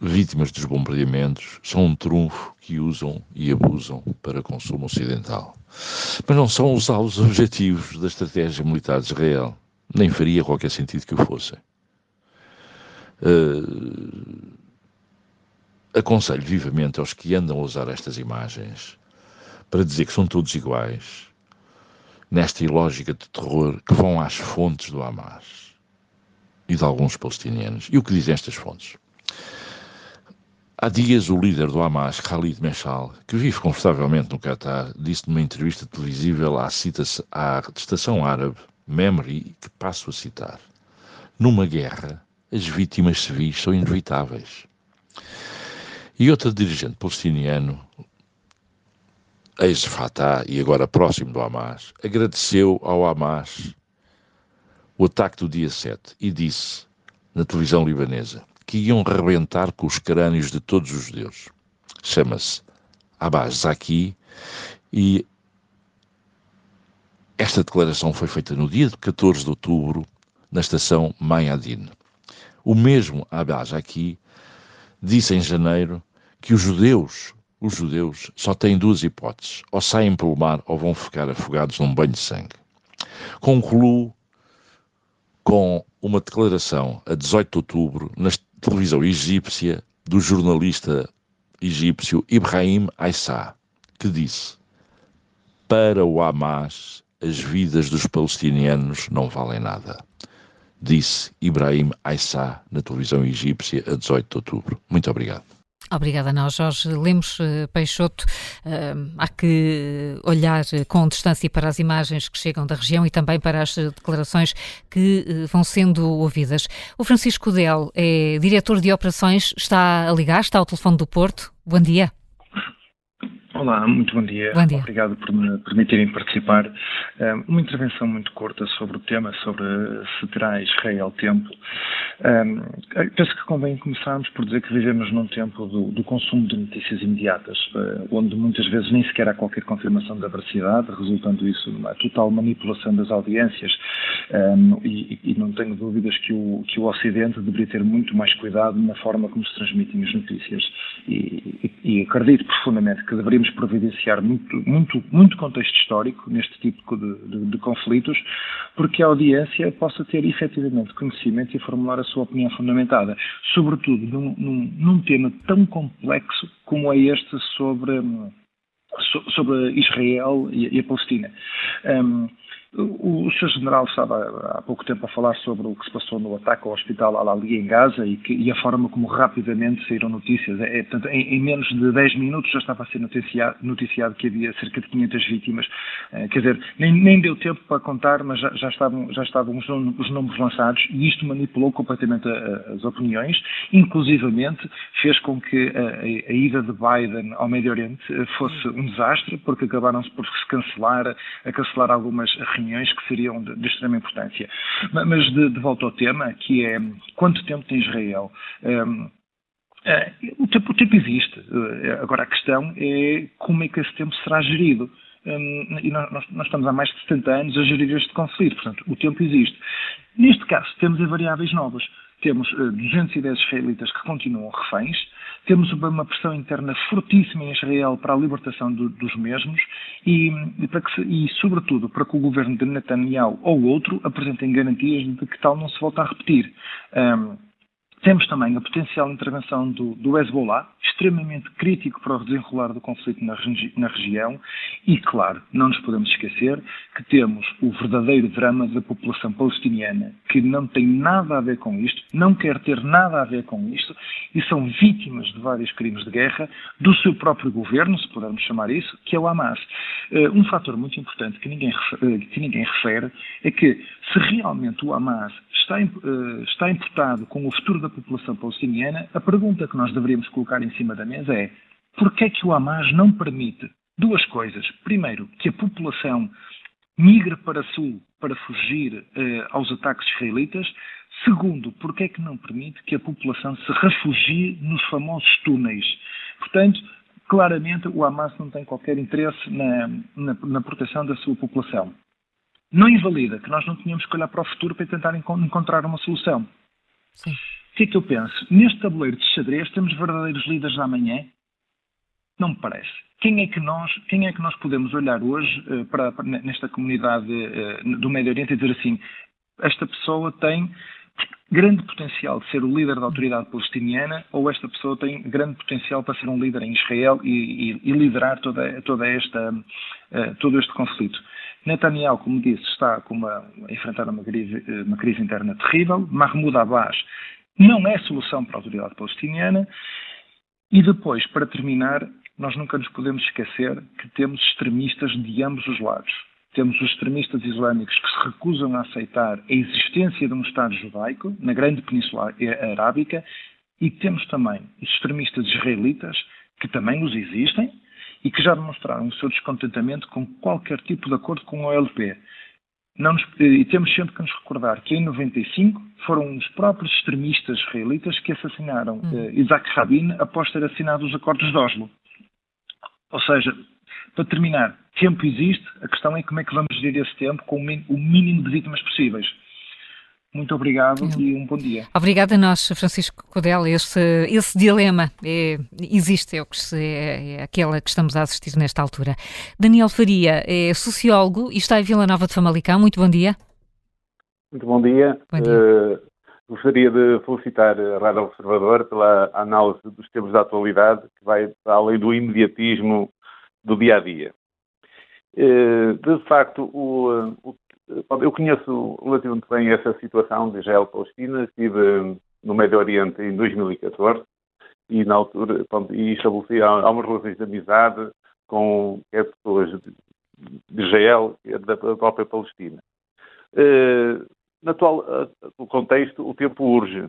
vítimas dos bombardeamentos, são um trunfo que usam e abusam para consumo ocidental. Mas não são os alvos objetivos da estratégia militar de Israel. Nem faria qualquer sentido que o fossem. Uh, aconselho vivamente aos que andam a usar estas imagens para dizer que são todos iguais, nesta ilógica de terror, que vão às fontes do Hamas e de alguns palestinianos. E o que dizem estas fontes? Há dias, o líder do Hamas, Khalid Meshal, que vive confortavelmente no Catar, disse numa entrevista televisível à, cita à estação árabe Memory, que passo a citar: Numa guerra, as vítimas civis são inevitáveis. E outro dirigente palestiniano, ex-Fatah e agora próximo do Hamas, agradeceu ao Hamas o ataque do dia 7 e disse na televisão libanesa: que iam rebentar com os crânios de todos os judeus. Chama-se Abbas Zaki e esta declaração foi feita no dia 14 de outubro na estação Mayadin. O mesmo Abbas Zaki disse em janeiro que os judeus, os judeus só têm duas hipóteses, ou saem pelo mar ou vão ficar afogados num banho de sangue. Concluo com uma declaração a 18 de outubro na televisão egípcia do jornalista egípcio Ibrahim Aissa, que disse: Para o Hamas, as vidas dos palestinianos não valem nada. Disse Ibrahim Aissa na televisão egípcia a 18 de outubro. Muito obrigado. Obrigada a nós, Jorge Lemos eh, Peixoto. Uh, há que olhar com distância para as imagens que chegam da região e também para as declarações que vão sendo ouvidas. O Francisco Del é diretor de operações, está a ligar, está ao telefone do Porto. Bom dia. Olá, muito bom dia. Bom dia. Obrigado por me permitirem participar. Uma intervenção muito curta sobre o tema, sobre se terá Israel tempo. Penso que convém começarmos por dizer que vivemos num tempo do, do consumo de notícias imediatas, eh, onde muitas vezes nem sequer há qualquer confirmação da veracidade, resultando isso numa total manipulação das audiências. E, e não tenho dúvidas que o, que o Ocidente deveria ter muito mais cuidado na forma como se transmitem as notícias. E, e, e acredito profundamente que deveríamos providenciar muito, muito, muito contexto histórico neste tipo de, de, de, conflitos, porque a audiência possa ter efetivamente conhecimento e formular a sua opinião fundamentada, sobretudo num, num, num tema tão complexo como é este sobre, sobre Israel e, a Palestina. Um, o, Sr. General estava há pouco tempo a falar sobre o que se passou no ataque ao hospital Al-Ali em Gaza e, que, e, a forma como rapidamente saíram notícias. É, portanto, em, em, menos de 10 minutos já estava a ser noticiado, noticiado que havia cerca de 500 vítimas. É, quer dizer, nem, nem, deu tempo para contar, mas já, já estavam, já estavam os, os números lançados e isto manipulou completamente a, a, as opiniões, inclusivamente fez com que a, a, ida de Biden ao Médio Oriente fosse um desastre, porque acabaram-se por se cancelar, a cancelar algumas reuniões reuniões que seriam de, de extrema importância. Mas de, de, volta ao tema, que é quanto tempo tem Israel? Um, é, o, tempo, o tempo existe. Uh, agora a questão é como é que esse tempo será gerido. Um, e nós, nós, estamos há mais de 70 anos a gerir este conflito, portanto, o tempo existe. Neste caso, temos variáveis novas. Temos uh, 210 israelitas que continuam reféns, temos uma pressão interna fortíssima em Israel para a libertação do, dos mesmos e, e, para que, e, sobretudo, para que o governo de Netanyahu ou outro apresentem garantias de que tal não se volta a repetir. Um, temos também a potencial intervenção do, do Hezbollah, extremamente crítico para o desenrolar do conflito na, regi na, região, e, claro, não nos podemos esquecer que temos o verdadeiro drama da população palestiniana, que não tem nada a ver com isto, não quer ter nada a ver com isto, e são vítimas de vários crimes de guerra do seu próprio governo, se pudermos chamar isso, que é o Hamas. Uh, um fator muito importante que ninguém, uh, que ninguém refere é que, se realmente o Hamas está, uh, está importado com o futuro da população palestiniana, a pergunta que nós deveríamos colocar em cima da mesa é porquê é que o Hamas não permite duas coisas? Primeiro, que a população migre para sul para fugir uh, aos ataques israelitas. Segundo, porquê é que não permite que a população se refugie nos famosos túneis? Portanto, claramente o Hamas não tem qualquer interesse na, na, na proteção da sua população. Não invalida que nós não tínhamos que olhar para o futuro para tentar encontrar uma solução. Sim. Que é que eu penso? Neste tabuleiro de xadrez temos verdadeiros líderes da manhã? Não me parece. Quem é que nós, quem é que nós podemos olhar hoje uh, para, para, nesta comunidade uh, do Médio Oriente e dizer assim, esta pessoa tem grande potencial de ser o líder da autoridade palestiniana ou esta pessoa tem grande potencial para ser um líder em Israel e, e, e liderar toda, toda esta, uh, todo este conflito. Netanyahu, como disse, está uma, a enfrentar uma crise, uma crise interna terrível. Mahmoud Abbas não é solução para a autoridade palestiniana. E depois, para terminar, nós nunca nos podemos esquecer que temos extremistas de ambos os lados. Temos os extremistas islâmicos que se recusam a aceitar a existência de um Estado judaico na grande Península Arábica e temos também os extremistas israelitas, que também os existem, e que já demonstraram o seu descontentamento com qualquer tipo de acordo com a OLP. Nos, e temos sempre que nos recordar que em 95 foram os próprios extremistas israelitas que assassinaram hum. uh, Isaac Rabin após ter assinado os acordos de Oslo. Ou seja, para terminar, tempo existe, a questão é como é que vamos gerir esse tempo com o mínimo de vítimas possíveis. Muito obrigado e um bom dia. Obrigada a nós, Francisco Codel. Esse, esse dilema é, existe, é, o que se, é, é aquela que estamos a assistir nesta altura. Daniel Faria é sociólogo e está em Vila Nova de Famalicão. Muito bom dia. Muito bom dia. Bom dia. Uh, gostaria de felicitar a Rádio Observador pela análise dos temas da atualidade, que vai além do imediatismo do dia a dia. Eh, de facto, o, o, eu conheço relativamente bem essa situação de Israel-Palestina, estive no Médio Oriente em 2014 e na altura pronto, e estabeleci algumas relações de amizade com pessoas de, Israel e da própria Palestina. Uh, no atual uh, contexto, o tempo urge.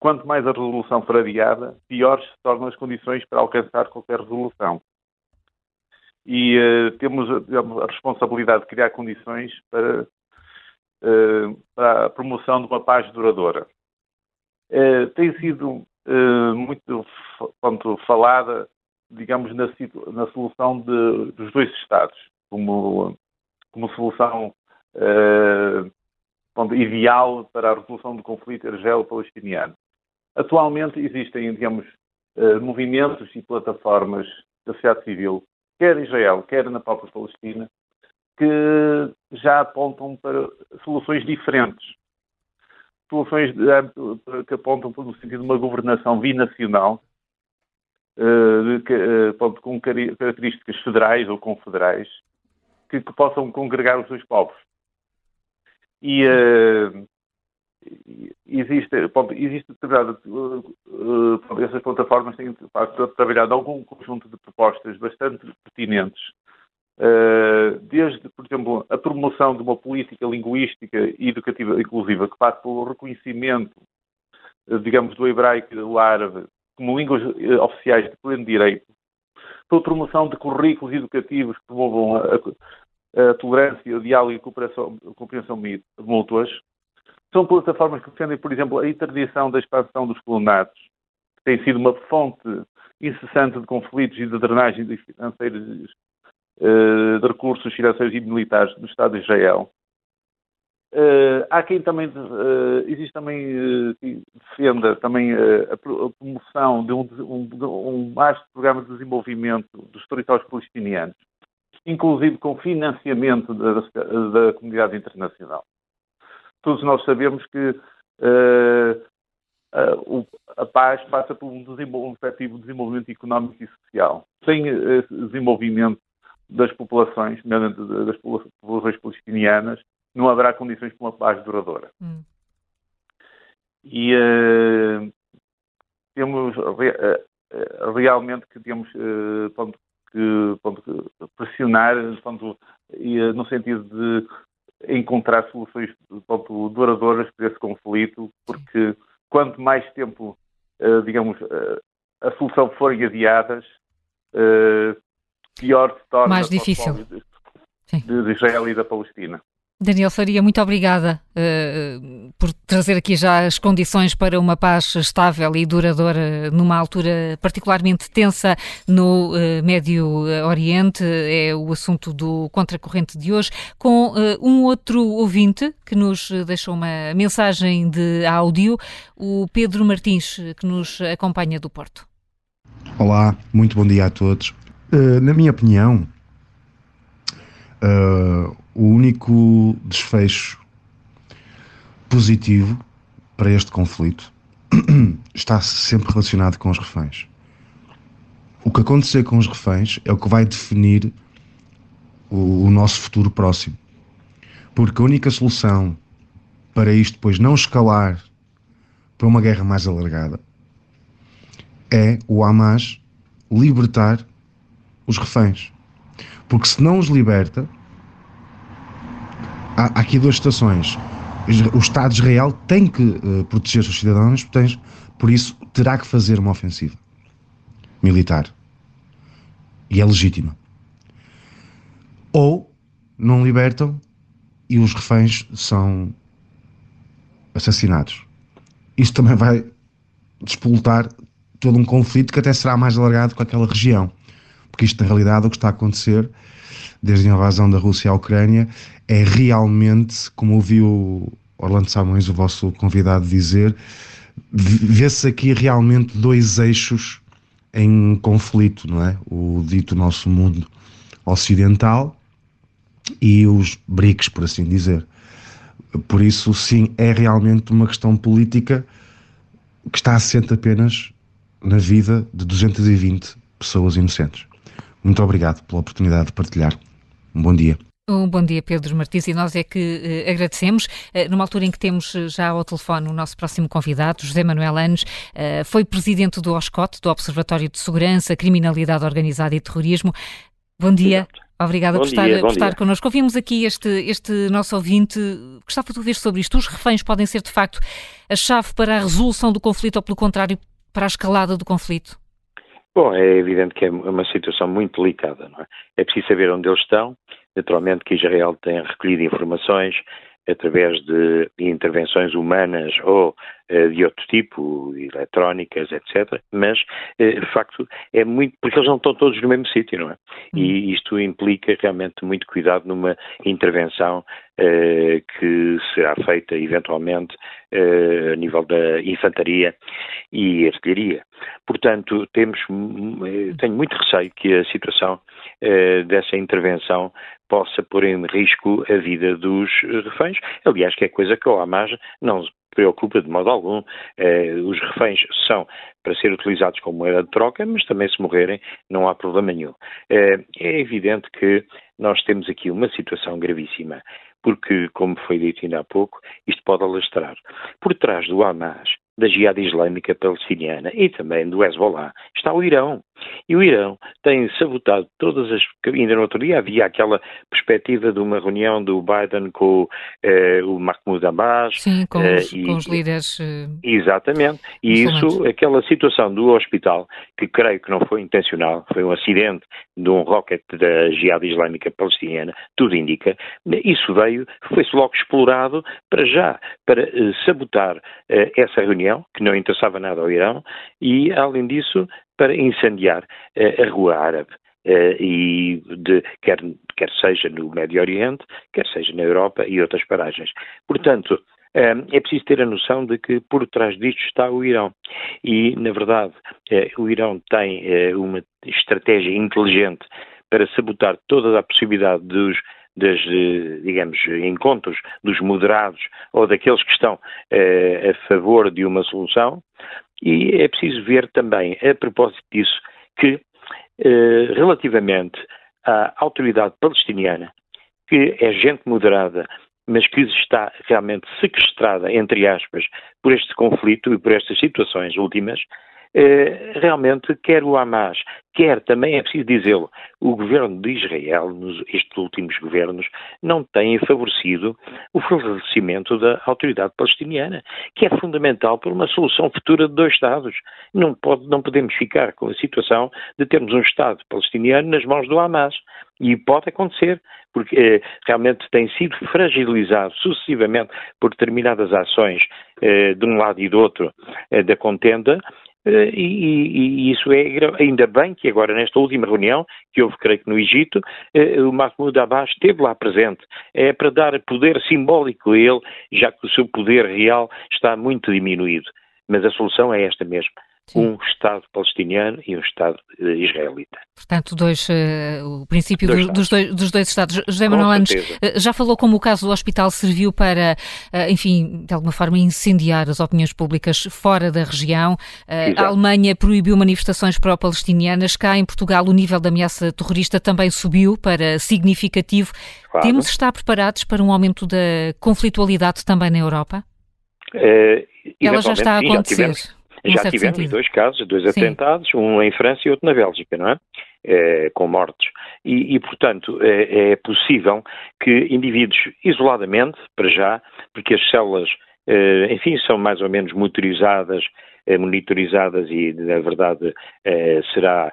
Quanto mais a resolução for adiada, piores se tornam as condições para alcançar qualquer resolução. E uh, temos a responsabilidade de criar condições para, para a promoção de uma paz duradoura. tem sido muito pronto, falada, digamos, na, na solução de, dos dois Estados, como, como solução uh, ideal para a resolução do conflito israelo-palestiniano. Atualmente existem, digamos, uh, movimentos e plataformas da sociedade civil, quer Israel, quer na própria Palestina, que já apontam para soluções diferentes. Soluções que apontam no sentido de uma governação binacional, de, uh, com características federais ou confederais, que, que possam congregar os dois povos. E uh, existe, pronto, existe uh, essas plataformas têm trabalhado algum conjunto de propostas bastante pertinentes, uh, desde, por exemplo, a promoção de uma política linguística e educativa inclusiva que passa pelo reconhecimento, digamos, do hebraico e do árabe como línguas oficiais de pleno direito, pela promoção de currículos educativos que promovam a, a tolerância, o diálogo e a cooperação, a compreensão mútuas. São plataformas que defendem, por exemplo, a interdição da expansão dos colonatos, que tem sido uma fonte incessante de conflitos e de drenagem eh, de recursos financeiros e militares do Estado de Israel. Uh, há quem também uh, existe também que defenda também a, promoção de um, um, um vasto programa de desenvolvimento dos territórios palestinianos, inclusive com financiamento da, da comunidade internacional. Todos nós sabemos que a, a, paz passa por um, um efetivo desenvolvimento económico e social. Sem desenvolvimento das populações, das populações palestinianas, não haverá condições para uma paz duradoura. Hum. E uh, temos uh, realmente que temos uh, ponto, que, ponto, pressionar ponto, no sentido de encontrar soluções ponto, duradouras para esse conflito, porque quanto mais tempo, digamos, a solução forem adiadas, pior se torna mais difícil. de, de Israel e da Palestina. Daniel Faria, muito obrigada uh, por trazer aqui já as condições para uma paz estável e duradoura numa altura particularmente tensa no uh, Médio Oriente. É o assunto do Contracorrente de hoje, com uh, um outro ouvinte que nos deixou uma mensagem de áudio, o Pedro Martins, que nos acompanha do Porto. Olá, muito bom dia a todos. na minha opinião, o único desfecho positivo para este conflito está sempre relacionado com os reféns. O que acontecer com os reféns é o que vai definir o, o nosso futuro próximo. Porque a única solução para isto depois não escalar para uma guerra mais alargada é o Hamas libertar os reféns. Porque se não os liberta, há, aqui duas situações. O Estado de Israel tem que uh, proteger os seus cidadãos, portanto, por isso terá que fazer uma ofensiva militar. E é legítima. Ou não libertam e os reféns são assassinados. Isto também vai despoltar todo um conflito que até será mais alargado com aquela região. Porque isto, na realidade, o que está a acontecer desde a invasão da Rússia à Ucrânia é realmente, como ouviu Orlando Samões, o vosso convidado, dizer, vê-se aqui realmente dois eixos em conflito, não é? O dito nosso mundo ocidental e os BRICS, por assim dizer. Por isso, sim, é realmente uma questão política que está assente apenas na vida de 220 pessoas inocentes. Muito obrigado pela oportunidade de partilhar. Um bom dia. Um bom dia, Pedro Martins, e nós é que uh, agradecemos. Uh, numa altura em que temos eh, já ao telefone o nosso próximo convidado, José Manuel Anos, uh, foi presidente do OSCOT, do Observatório de Segurança, Criminalidade Organizada e Terrorismo. Bom dia. Exato. Obrigada bom por, dia, estar, por estar connosco. Ouvimos aqui este, este nosso ouvinte. Gostava de ouvir sobre isto. Os reféns podem ser, de facto, a chave para a resolução do conflito ou, pelo contrário, para a escalada do conflito? Bom, é evidente que é uma situação muito delicada. Não é? é preciso saber onde eles estão. Naturalmente que Israel tem recolhido informações através de intervenções humanas ou de outro tipo, eletrónicas, etc. Mas, uh, de facto, é muito. porque eles não estão todos no mesmo sítio, não é? E hum. isto implica realmente muito cuidado numa intervenção uh, que será feita eventualmente a nível da infantaria e artilharia. Portanto, temos, tenho muito receio que a situação dessa intervenção possa pôr em risco a vida dos reféns. Aliás, que é coisa que o Hamas não preocupa de modo algum. Eh, os reféns são para ser utilizados como moeda de troca, mas também se morrerem não há problema nenhum. Eh, é evidente que nós temos aqui uma situação gravíssima porque, como foi dito ainda há pouco, isto pode alastrar. Por trás do Hamas da Jihad Islâmica Palestiniana e também do Hezbollah está o Irão. E o Irão tem sabotado todas as. Ainda no outro dia havia aquela perspectiva de uma reunião do Biden com eh, o Mahmoud Abbas. Sim, com, eh, os, e, com os líderes. Eh, exatamente. E isso, aquela situação do hospital, que creio que não foi intencional, foi um acidente de um rocket da Jihad Islâmica Palestiniana, tudo indica, isso veio, foi-se logo explorado para já, para eh, sabotar eh, essa reunião que não interessava nada ao Irão, e, além disso, para incendiar uh, a Rua Árabe. Uh, e de, quer, quer seja no Médio Oriente, quer seja na Europa e outras paragens. Portanto, uh, é preciso ter a noção de que por trás disto está o Irão. E, na verdade, o Irão tem uma estratégia inteligente para sabotar toda a possibilidade dos das, eh, digamos, encontros dos moderados ou daqueles que estão eh, a favor de uma solução. E é preciso ver também, a propósito disso, que eh, relativamente à autoridade palestiniana, que é gente moderada, mas que está realmente sequestrada, entre aspas, por este conflito e por estas situações últimas, realmente, quer o Hamas, quer também, é preciso dizê-lo, o governo de Israel, nos, estes últimos governos, não têm favorecido o fortalecimento da autoridade palestiniana, que é fundamental para uma solução futura de dois Estados. Não, pode, não podemos ficar com a situação de termos um Estado palestiniano nas mãos do Hamas. E pode acontecer, porque eh, realmente tem sido fragilizado sucessivamente por determinadas ações eh, de um lado e do outro eh, da contenda, eh, e, e, isso é ainda bem que agora nesta última reunião, que houve creio que no Egito, eh, o Mahmoud Abbas esteve lá presente. É para dar poder simbólico a ele, já que o seu poder real está muito diminuído. Mas a solução é esta mesmo. Sim. um Estado palestiniano e um Estado uh, israelita. Portanto, dois, uh, o princípio dois do, dos, dois, dos, dois, Estados. José Manuel Anos uh, já falou como o caso do hospital serviu para, enfim, de alguma forma incendiar as opiniões públicas fora da região. a Alemanha proibiu manifestações pró-palestinianas. Cá em Portugal o nível da ameaça terrorista também subiu para significativo. Claro. Temos de estar preparados para um aumento da conflitualidade também na Europa? Ela já está a acontecer. Já tivemos sentido. dois casos, dois Sim. atentados, um em França e outro na Bélgica, não é? é com mortes. E, e portanto, é, é, possível que indivíduos isoladamente, para já, porque as células, é, enfim, são mais ou menos motorizadas, é, monitorizadas e, na verdade, é, será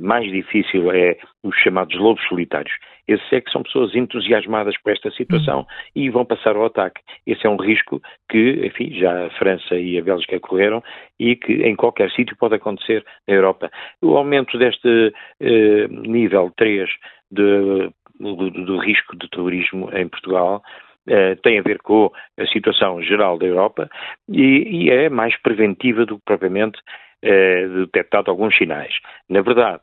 mais difícil é os chamados lobos solitários. Esses é que são pessoas entusiasmadas com esta situação uhum. e vão passar ao ataque. Esse é um risco que, enfim, já a França e a Bélgica correram e que em qualquer sítio pode acontecer na Europa. O aumento deste eh, nível 3 de, do, do risco de terrorismo em Portugal Uh, tem a ver com a situação geral da Europa e, e é mais preventiva do que propriamente uh, detectado alguns sinais. Na verdade,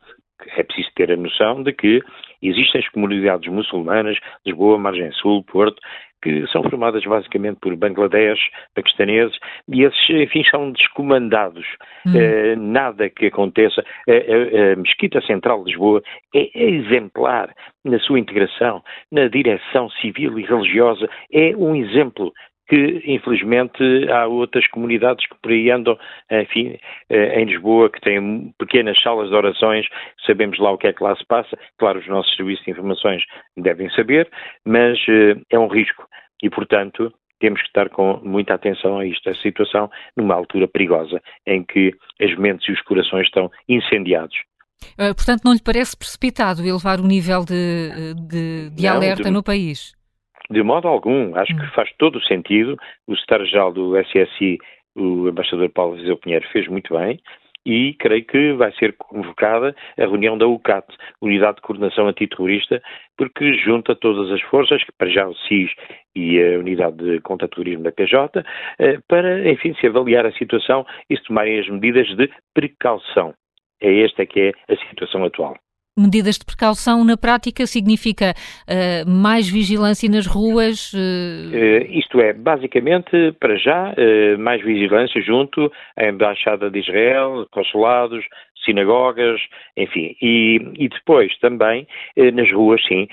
é preciso ter a noção de que existem as comunidades muçulmanas, Lisboa, Margem Sul, Porto, que são formadas basicamente por Bangladesh, paquistaneses, e esses, enfim, são descomandados. Hum. Eh, nada que aconteça. A, a, a, Mesquita Central de Lisboa é, é exemplar na sua integração, na direção civil e religiosa, é um exemplo que infelizmente há outras comunidades que por aí andam, enfim, eh, em Lisboa, que têm pequenas salas de orações, sabemos lá o que é que lá se passa, claro, os nossos serviços de informações devem saber, mas eh, é um risco e, portanto, temos que estar com muita atenção a isto, a situação, numa altura perigosa, em que as mentes e os corações estão incendiados. Uh, portanto, não lhe parece precipitado elevar o nível de, de, de não, alerta de... no país? De modo algum, acho que hum. faz todo o sentido. O secretário-geral do SSI, o embaixador Paulo Viseu Pinheiro, fez muito bem e creio que vai ser convocada a reunião da UCAT, Unidade de Coordenação Antiterrorista, porque junta todas as forças, para já o CIS e a Unidade de Contato-Turismo da PJ, eh, para, enfim, se avaliar a situação e se tomarem as medidas de precaução. É esta que é a situação atual medidas de precaução na prática significa uh, mais vigilância nas ruas? Uh... Uh, isto é, basicamente, para já, mais vigilância junto à Embaixada de Israel, consulados, sinagogas, enfim. E, e depois também nas ruas, sim,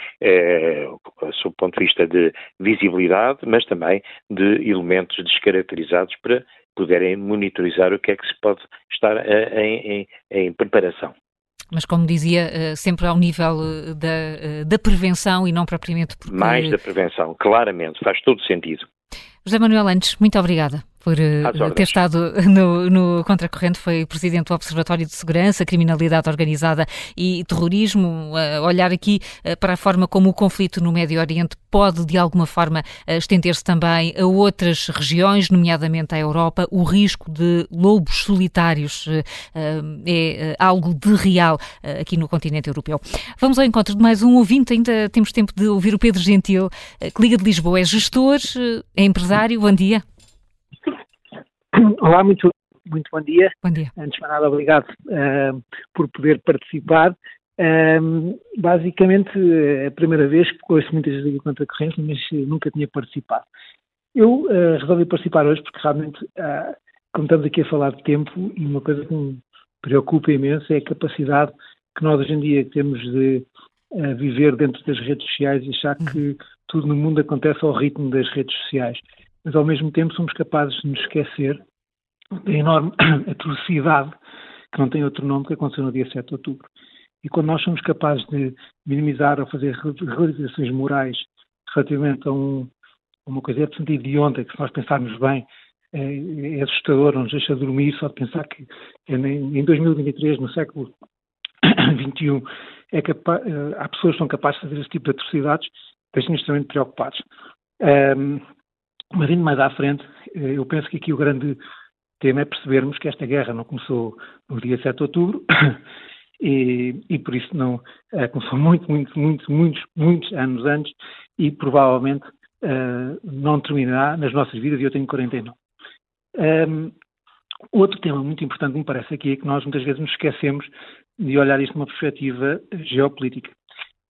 sob o ponto de vista de visibilidade, mas também de elementos descaracterizados para poderem monitorizar o que é que se pode estar em, em, em preparação mas como dizia, eh, sempre ao nível eh, da, eh, da prevenção e não propriamente porque... Mais da prevenção, claramente, faz todo sentido. José Manuel Antes, muito obrigada por uh, ter estado no, no Contracorrente, foi presidente do Observatório de Segurança, Criminalidade Organizada e Terrorismo. Uh, olhar aqui uh, para a forma como o conflito no Médio Oriente pode, de alguma forma, estender-se também a outras regiões, nomeadamente à Europa. O risco de lobos solitários é algo de real aqui no continente europeu. Vamos ao encontro de mais um ouvinte, ainda temos tempo de ouvir o Pedro Gentil, que liga de Lisboa, é gestor, é empresário. Bom dia. Olá, muito, muito bom dia. Bom dia. Antes de nada, obrigado uh, por poder participar. Uh, basicamente, é a primeira vez que ouço muitas vezes contra a corrente, mas nunca tinha participado. Eu uh, resolvi participar hoje porque realmente, como estamos aqui a falar de tempo, e uma coisa que me preocupa imenso é a capacidade que nós hoje em dia temos de viver dentro das redes sociais e achar que uhum. tudo no mundo acontece ao ritmo das redes sociais mas ao mesmo tempo somos capazes de nos esquecer da enorme atrocidade, que não tem outro nome, que aconteceu no dia 7 de outubro. E quando nós somos capazes de minimizar ou fazer realizações morais relativamente a, um, uma coisa absolutamente idionta, que se nós pensarmos bem, é, é assustador, não nos deixa dormir só de pensar que em 2023, no século XXI, é capa eh, há pessoas que são capazes de fazer esse tipo de atrocidades, deixam-nos extremamente preocupados. Um, mas indo mais à frente, eh, eu penso que aqui o grande tema é percebermos que esta guerra não começou no dia 7 de outubro e, e por isso não é, começou muito, muito, muito, muitos, muitos anos antes e provavelmente uh, não terminará nas nossas vidas e eu tenho 49. Um, outro tema muito importante que me parece aqui é que nós muitas vezes nos esquecemos de olhar isto numa perspectiva geopolítica.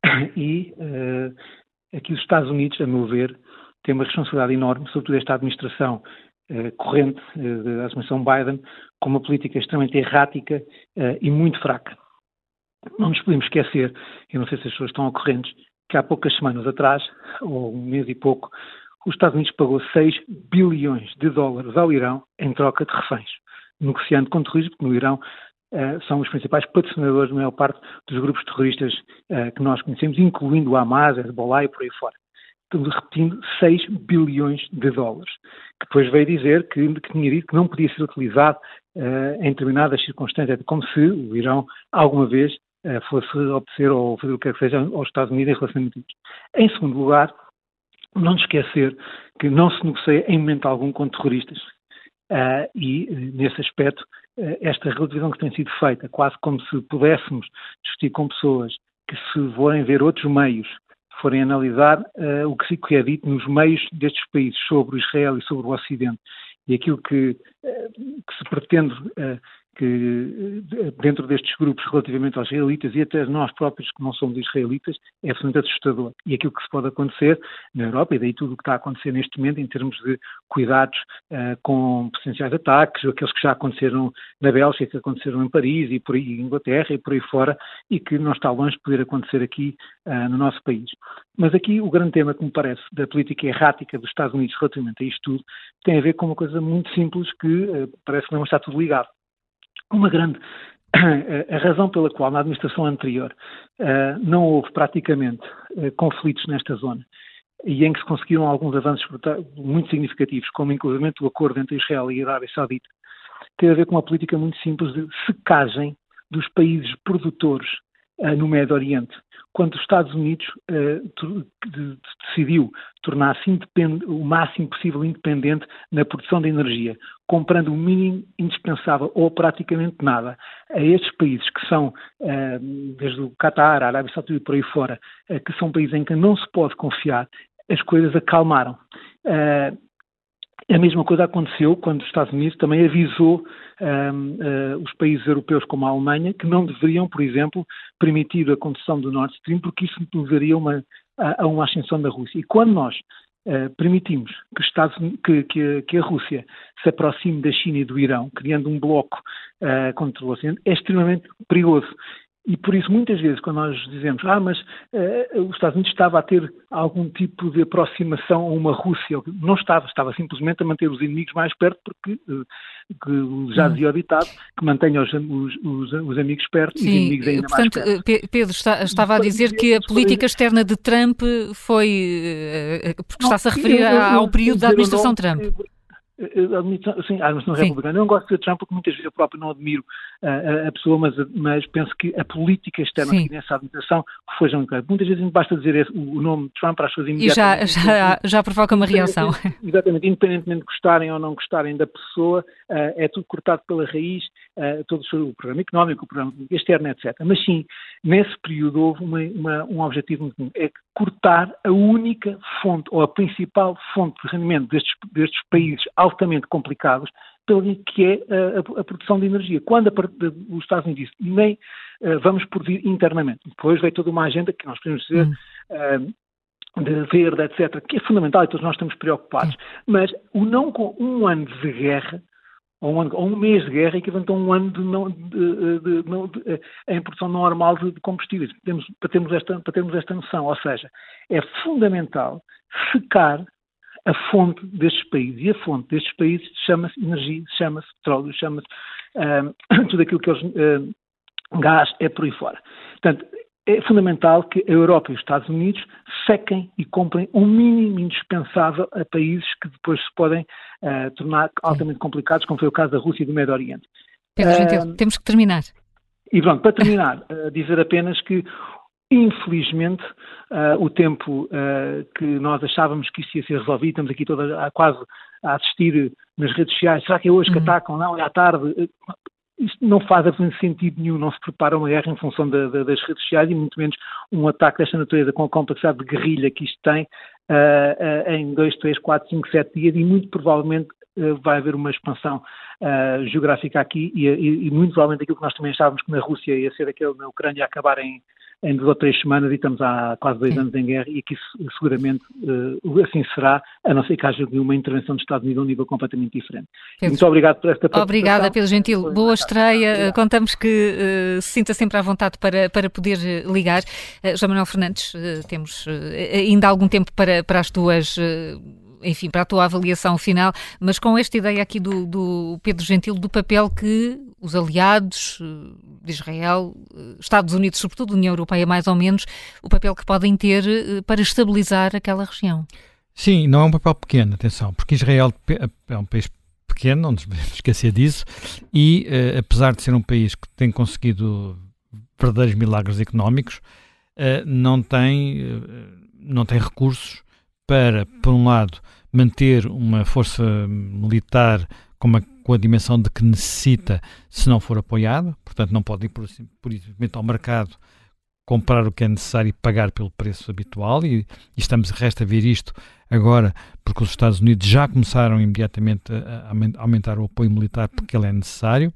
E uh, aqui os Estados Unidos, a meu ver, tem uma responsabilidade enorme, sobretudo esta administração eh, corrente eh, da administração Biden, com uma política extremamente errática eh, e muito fraca. Não nos podemos esquecer, eu não sei se as pessoas estão ao correntes, que há poucas semanas atrás, ou um mês e pouco, os Estados Unidos pagou 6 bilhões de dólares ao Irão em troca de reféns, negociando com terrorismo, porque no Irão são os principais patrocinadores da maior parte dos grupos terroristas que nós conhecemos, incluindo o Hamas, Hezbollah e por aí fora repetindo, 6 bilhões de dólares, que depois veio dizer que, que tinha dito que não podia ser utilizado uh, em determinadas circunstâncias, como se o Irão alguma vez uh, fosse obedecer ou fazer o que quer que seja aos Estados Unidos em relação a isso. Em segundo lugar, não nos esquecer que não se negocia em momento algum com terroristas. Uh, e, nesse aspecto, esta relativização que tem sido feita, quase como se pudéssemos discutir com pessoas que se forem ver outros meios forem analisar uh, o que é dito nos meios destes países sobre Israel e sobre o Ocidente. E aquilo que, uh, que se pretende uh, que dentro destes grupos relativamente aos israelitas e até nós próprios que não somos israelitas é absolutamente assustador. E aquilo que se pode acontecer na Europa, e daí tudo o que está a acontecer neste momento em termos de cuidados uh, com potenciais ataques, aqueles que já aconteceram na Bélgica, que aconteceram em Paris e por aí em Inglaterra e por aí fora, e que não está longe de poder acontecer aqui uh, no nosso país. Mas aqui o grande tema que me parece da política errática dos Estados Unidos relativamente a isto tudo tem a ver com uma coisa muito simples que uh, parece que não está tudo ligado. Uma grande a razão pela qual na administração anterior uh, não houve praticamente uh, conflitos nesta zona e em que se conseguiram alguns avanços muito significativos, como inclusive o acordo entre Israel e a Arábia Saudita, tem a ver com uma política muito simples de secagem dos países produtores uh, no Médio Oriente quando os Estados Unidos uh, decidiu tornar-se o máximo possível independente na produção de energia, comprando o mínimo indispensável ou praticamente nada a estes países que são, uh, desde o Qatar, a Arábia Saudita e por aí fora, uh, que são países em que não se pode confiar, as coisas acalmaram. A mesma coisa aconteceu quando os Estados Unidos também avisou um, uh, os países europeus como a Alemanha que não deveriam, por exemplo, permitir a condução do Nord Stream porque isso levaria uma, a, a, uma ascensão da Rússia. E quando nós uh, permitimos que, Estados, que, que, que, a Rússia se aproxime da China e do Irão, criando um bloco uh, contra o Ocidente, é extremamente perigoso. E por isso, muitas vezes, quando nós dizemos, ah, mas uh, os Estados Unidos estava a ter algum tipo de aproximação a uma Rússia, não estava, estava simplesmente a manter os inimigos mais perto, porque uh, já hum. dizia o ditado, que mantenha os, os, os, os amigos perto Sim, e os inimigos ainda portanto, mais perto. Pedro, está, estava a dizer que a política externa de Trump foi, porque está-se a referir ao período da administração Trump. Sim, a administração republicana. Eu não gosto de Trump porque muitas vezes eu próprio não admiro a, a pessoa, mas, mas, penso que a política externa Sim. nessa administração foi já muito Muitas vezes basta dizer esse, o nome Trump para as pessoas imediatamente. E já, já, já provoca uma reação. Exatamente, independentemente de gostarem ou não gostarem da pessoa, é tudo cortado pela raiz, uh, todo o programa económico, o programa externo, etc. Mas sim, nesse período houve uma, uma, um objetivo muito comum, é cortar a única fonte, ou a principal fonte de rendimento destes, destes países altamente complicados, pelo que é a, a, produção de energia. Quando a, os Estados Unidos disse, nem uh, vamos produzir internamente. Depois veio toda uma agenda que nós podemos dizer uh, de verde, etc., que é fundamental e todos nós estamos preocupados. Sim. Mas o não com um ano de guerra, ou um, ano, ou um mês de guerra, equivalente a um ano de, não, de, de, de, de em produção normal de, combustíveis, temos, para, termos esta, para termos esta noção. Ou seja, é fundamental secar a fonte destes países. E a fonte destes países chama-se energia, chama-se petróleo, chama-se uh, tudo aquilo que eles. Gás, é por aí fora. Portanto, é fundamental que a Europa e os Estados Unidos sequem e comprem um mínimo indispensável a países que depois se podem uh, tornar altamente complicados, como foi o caso da Rússia e do Médio Oriente. Pedro Gentil, temos que terminar. E pronto, para terminar, dizer apenas que Infelizmente, uh, o tempo uh, que nós achávamos que isso ia ser resolvido, estamos aqui toda, quase a assistir nas redes sociais, será que é hoje que uhum. atacam? Não, é à tarde. Isto não faz absolutamente sentido nenhum, não se prepara uma guerra em função da, da, das redes sociais e muito menos um ataque desta natureza com a complexidade de guerrilha que isto tem uh, em 2, 3, 4, 5, 7 dias e muito provavelmente vai haver uma expansão uh, geográfica aqui e, e, e, muito provavelmente aquilo que nós também achávamos que na Rússia ia ser aquele na Ucrânia acabar em, em duas ou três semanas e estamos há quase dois Sim. anos em guerra e que isso seguramente uh, assim será, a não ser que haja uma intervenção dos Estados Unidos a um nível completamente diferente. Pedro. Muito obrigado por esta participação. Obrigada, Pedro Gentil. Boa estreia. Obrigado. Contamos que uh, se sinta sempre à vontade para, para poder uh, ligar. Uh, João Manuel Fernandes, temos ainda algum tempo para, para as tuas enfim, para a tua avaliação final, mas com esta ideia aqui do, do Pedro Gentil, do papel que os aliados eh, de Israel, eh, Estados Unidos, sobretudo União Europeia mais ou menos, o papel que podem ter eh, para estabilizar aquela região. Sim, não é um papel pequeno, atenção, porque Israel é um país pequeno, não nos devemos esquecer disso, e uh, apesar de ser um país que tem conseguido verdadeiros milagres económicos, uh, não, tem, uh, não tem recursos para, por um lado, manter uma força militar com, uma, com a dimensão de que necessita se não for apoiado, portanto não pode ir por, por ao mercado comprar o que é necessário e pagar pelo preço habitual, e, e estamos, resta ver isto agora, porque os Estados Unidos já começaram imediatamente a, a aumentar o apoio militar porque ele é necessário,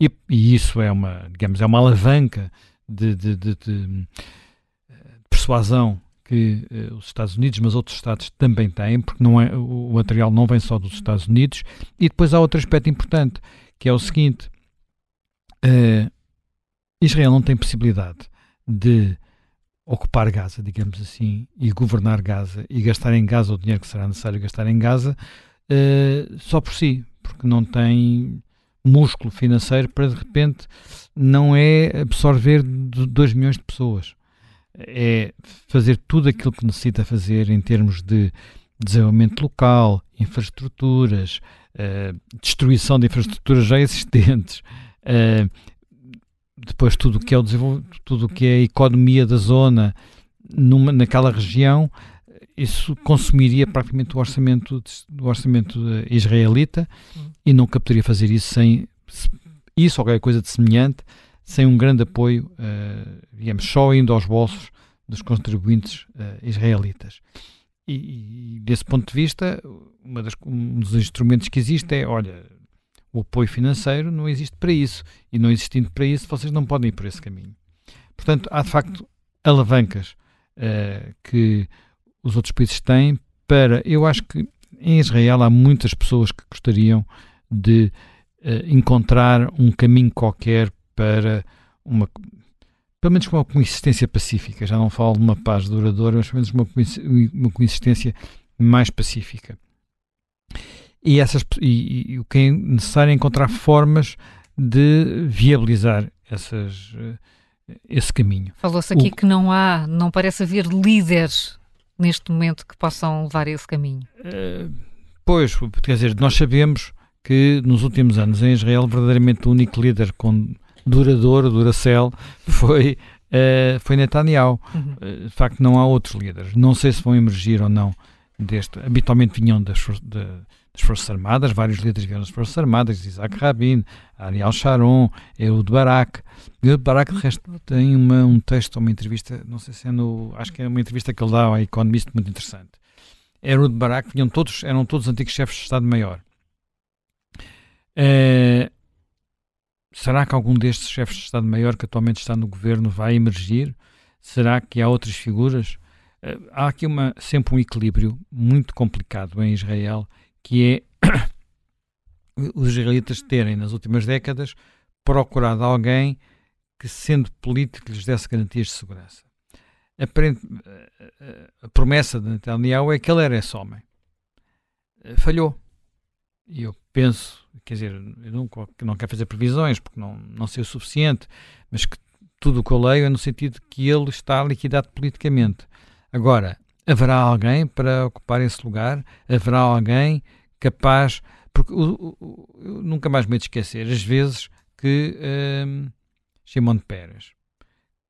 e, e, isso é uma, digamos, é uma alavanca de, de, de, de persuasão que uh, os Estados Unidos, mas outros Estados também têm, porque não é, o, material não vem só dos Estados Unidos. E depois há outro aspecto importante, que é o seguinte: uh, Israel não tem possibilidade de ocupar Gaza, digamos assim, e governar Gaza e gastar em Gaza o dinheiro que será necessário gastar em Gaza uh, só por si, porque não tem músculo financeiro para de repente não é absorver 2 milhões de pessoas é fazer tudo aquilo que necessita fazer em termos de desenvolvimento local, infraestruturas, uh, destruição de infraestruturas já existentes, uh, depois tudo o que é o desenvolvimento, tudo o que é a economia da zona numa, naquela região, isso consumiria praticamente o orçamento, do orçamento israelita e nunca poderia fazer isso sem isso ou qualquer coisa de semelhante sem um grande apoio, uh, digamos, só indo aos bolsos dos contribuintes uh, israelitas. E, e, desse ponto de vista, das, um dos instrumentos que existe é, olha, o apoio financeiro não existe para isso. E não existindo para isso, vocês não podem ir por esse caminho. Portanto, há de facto alavancas uh, que os outros países têm para. Eu acho que em Israel há muitas pessoas que gostariam de uh, encontrar um caminho qualquer para uma pelo menos com uma coexistência pacífica. Já não falo de uma paz duradoura, mas pelo menos uma, uma coexistência mais pacífica. E, essas, e, e, o que é necessário é encontrar formas de viabilizar essas, esse caminho. Falou-se aqui o, que não há, não parece haver líderes neste momento que possam levar esse caminho. Uh, pois, quer dizer, nós sabemos que nos últimos anos em Israel verdadeiramente o único líder com duradouro, Duracell, foi, uh, foi Netanyahu. Uhum. Uh, de facto, não há outros líderes. Não sei se vão emergir ou não deste. Habitualmente vinham das, de, das Forças Armadas, vários líderes vieram das Forças Armadas, Isaac Rabin, Ariel Sharon, Ehud Barak. Ehud Barak, de resto, tem uma, um texto, uma entrevista, não sei se é no. Acho que é uma entrevista que ele dá ao Economist muito interessante. Ehud Barak vinham todos, eram todos antigos chefes de Estado-Maior. Uh, Será que algum destes chefes de Estado-Maior que atualmente está no governo vai emergir? Será que há outras figuras? Uh, há aqui uma, sempre um equilíbrio muito complicado em Israel, que é os israelitas terem, nas últimas décadas, procurado alguém que, sendo político, lhes desse garantias de segurança. A, a promessa de Netanyahu é que ele era esse homem. Falhou. E eu penso, quer dizer, eu não, não quero fazer previsões porque não, não sei o suficiente, mas que tudo o que eu leio é no sentido que ele está liquidado politicamente. Agora, haverá alguém para ocupar esse lugar? Haverá alguém capaz. Porque eu, eu, nunca mais me de esquecer as vezes que um, Shimon Peres,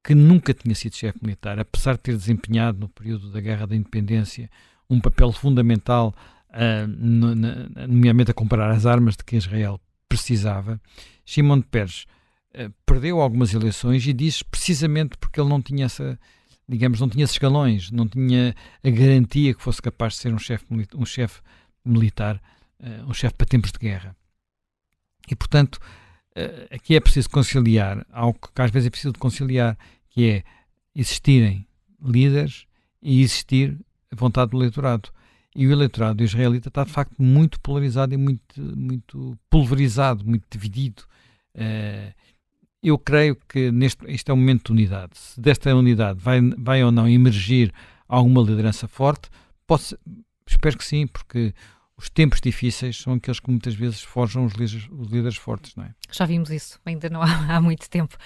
que nunca tinha sido chefe militar, apesar de ter desempenhado no período da Guerra da Independência um papel fundamental uh, nomeadamente a comprar as armas de que Israel precisava, Shimon Peres uh, perdeu algumas eleições e disse precisamente porque ele não tinha essa, digamos, não tinha escalões, não tinha a garantia que fosse capaz de ser um chefe um chefe militar, uh, um chefe para tempos de guerra. E, portanto, aqui é preciso conciliar algo que às vezes é preciso conciliar, que é existirem líderes e existir vontade do eleitorado. E o eleitorado israelita está de facto muito polarizado e muito, muito pulverizado, muito dividido. Uh, eu creio que neste, este é um momento de unidade. Se desta unidade vai, vai ou não emergir alguma liderança forte, posso, espero que sim, porque os tempos difíceis são aqueles que muitas vezes forjam os líderes, os líderes fortes, não é? Já vimos isso, ainda não há, há muito tempo.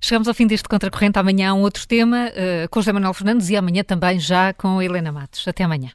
Chegamos ao fim deste Contracorrente, amanhã há um outro tema uh, com José Manuel Fernandes e amanhã também já com Helena Matos. Até amanhã.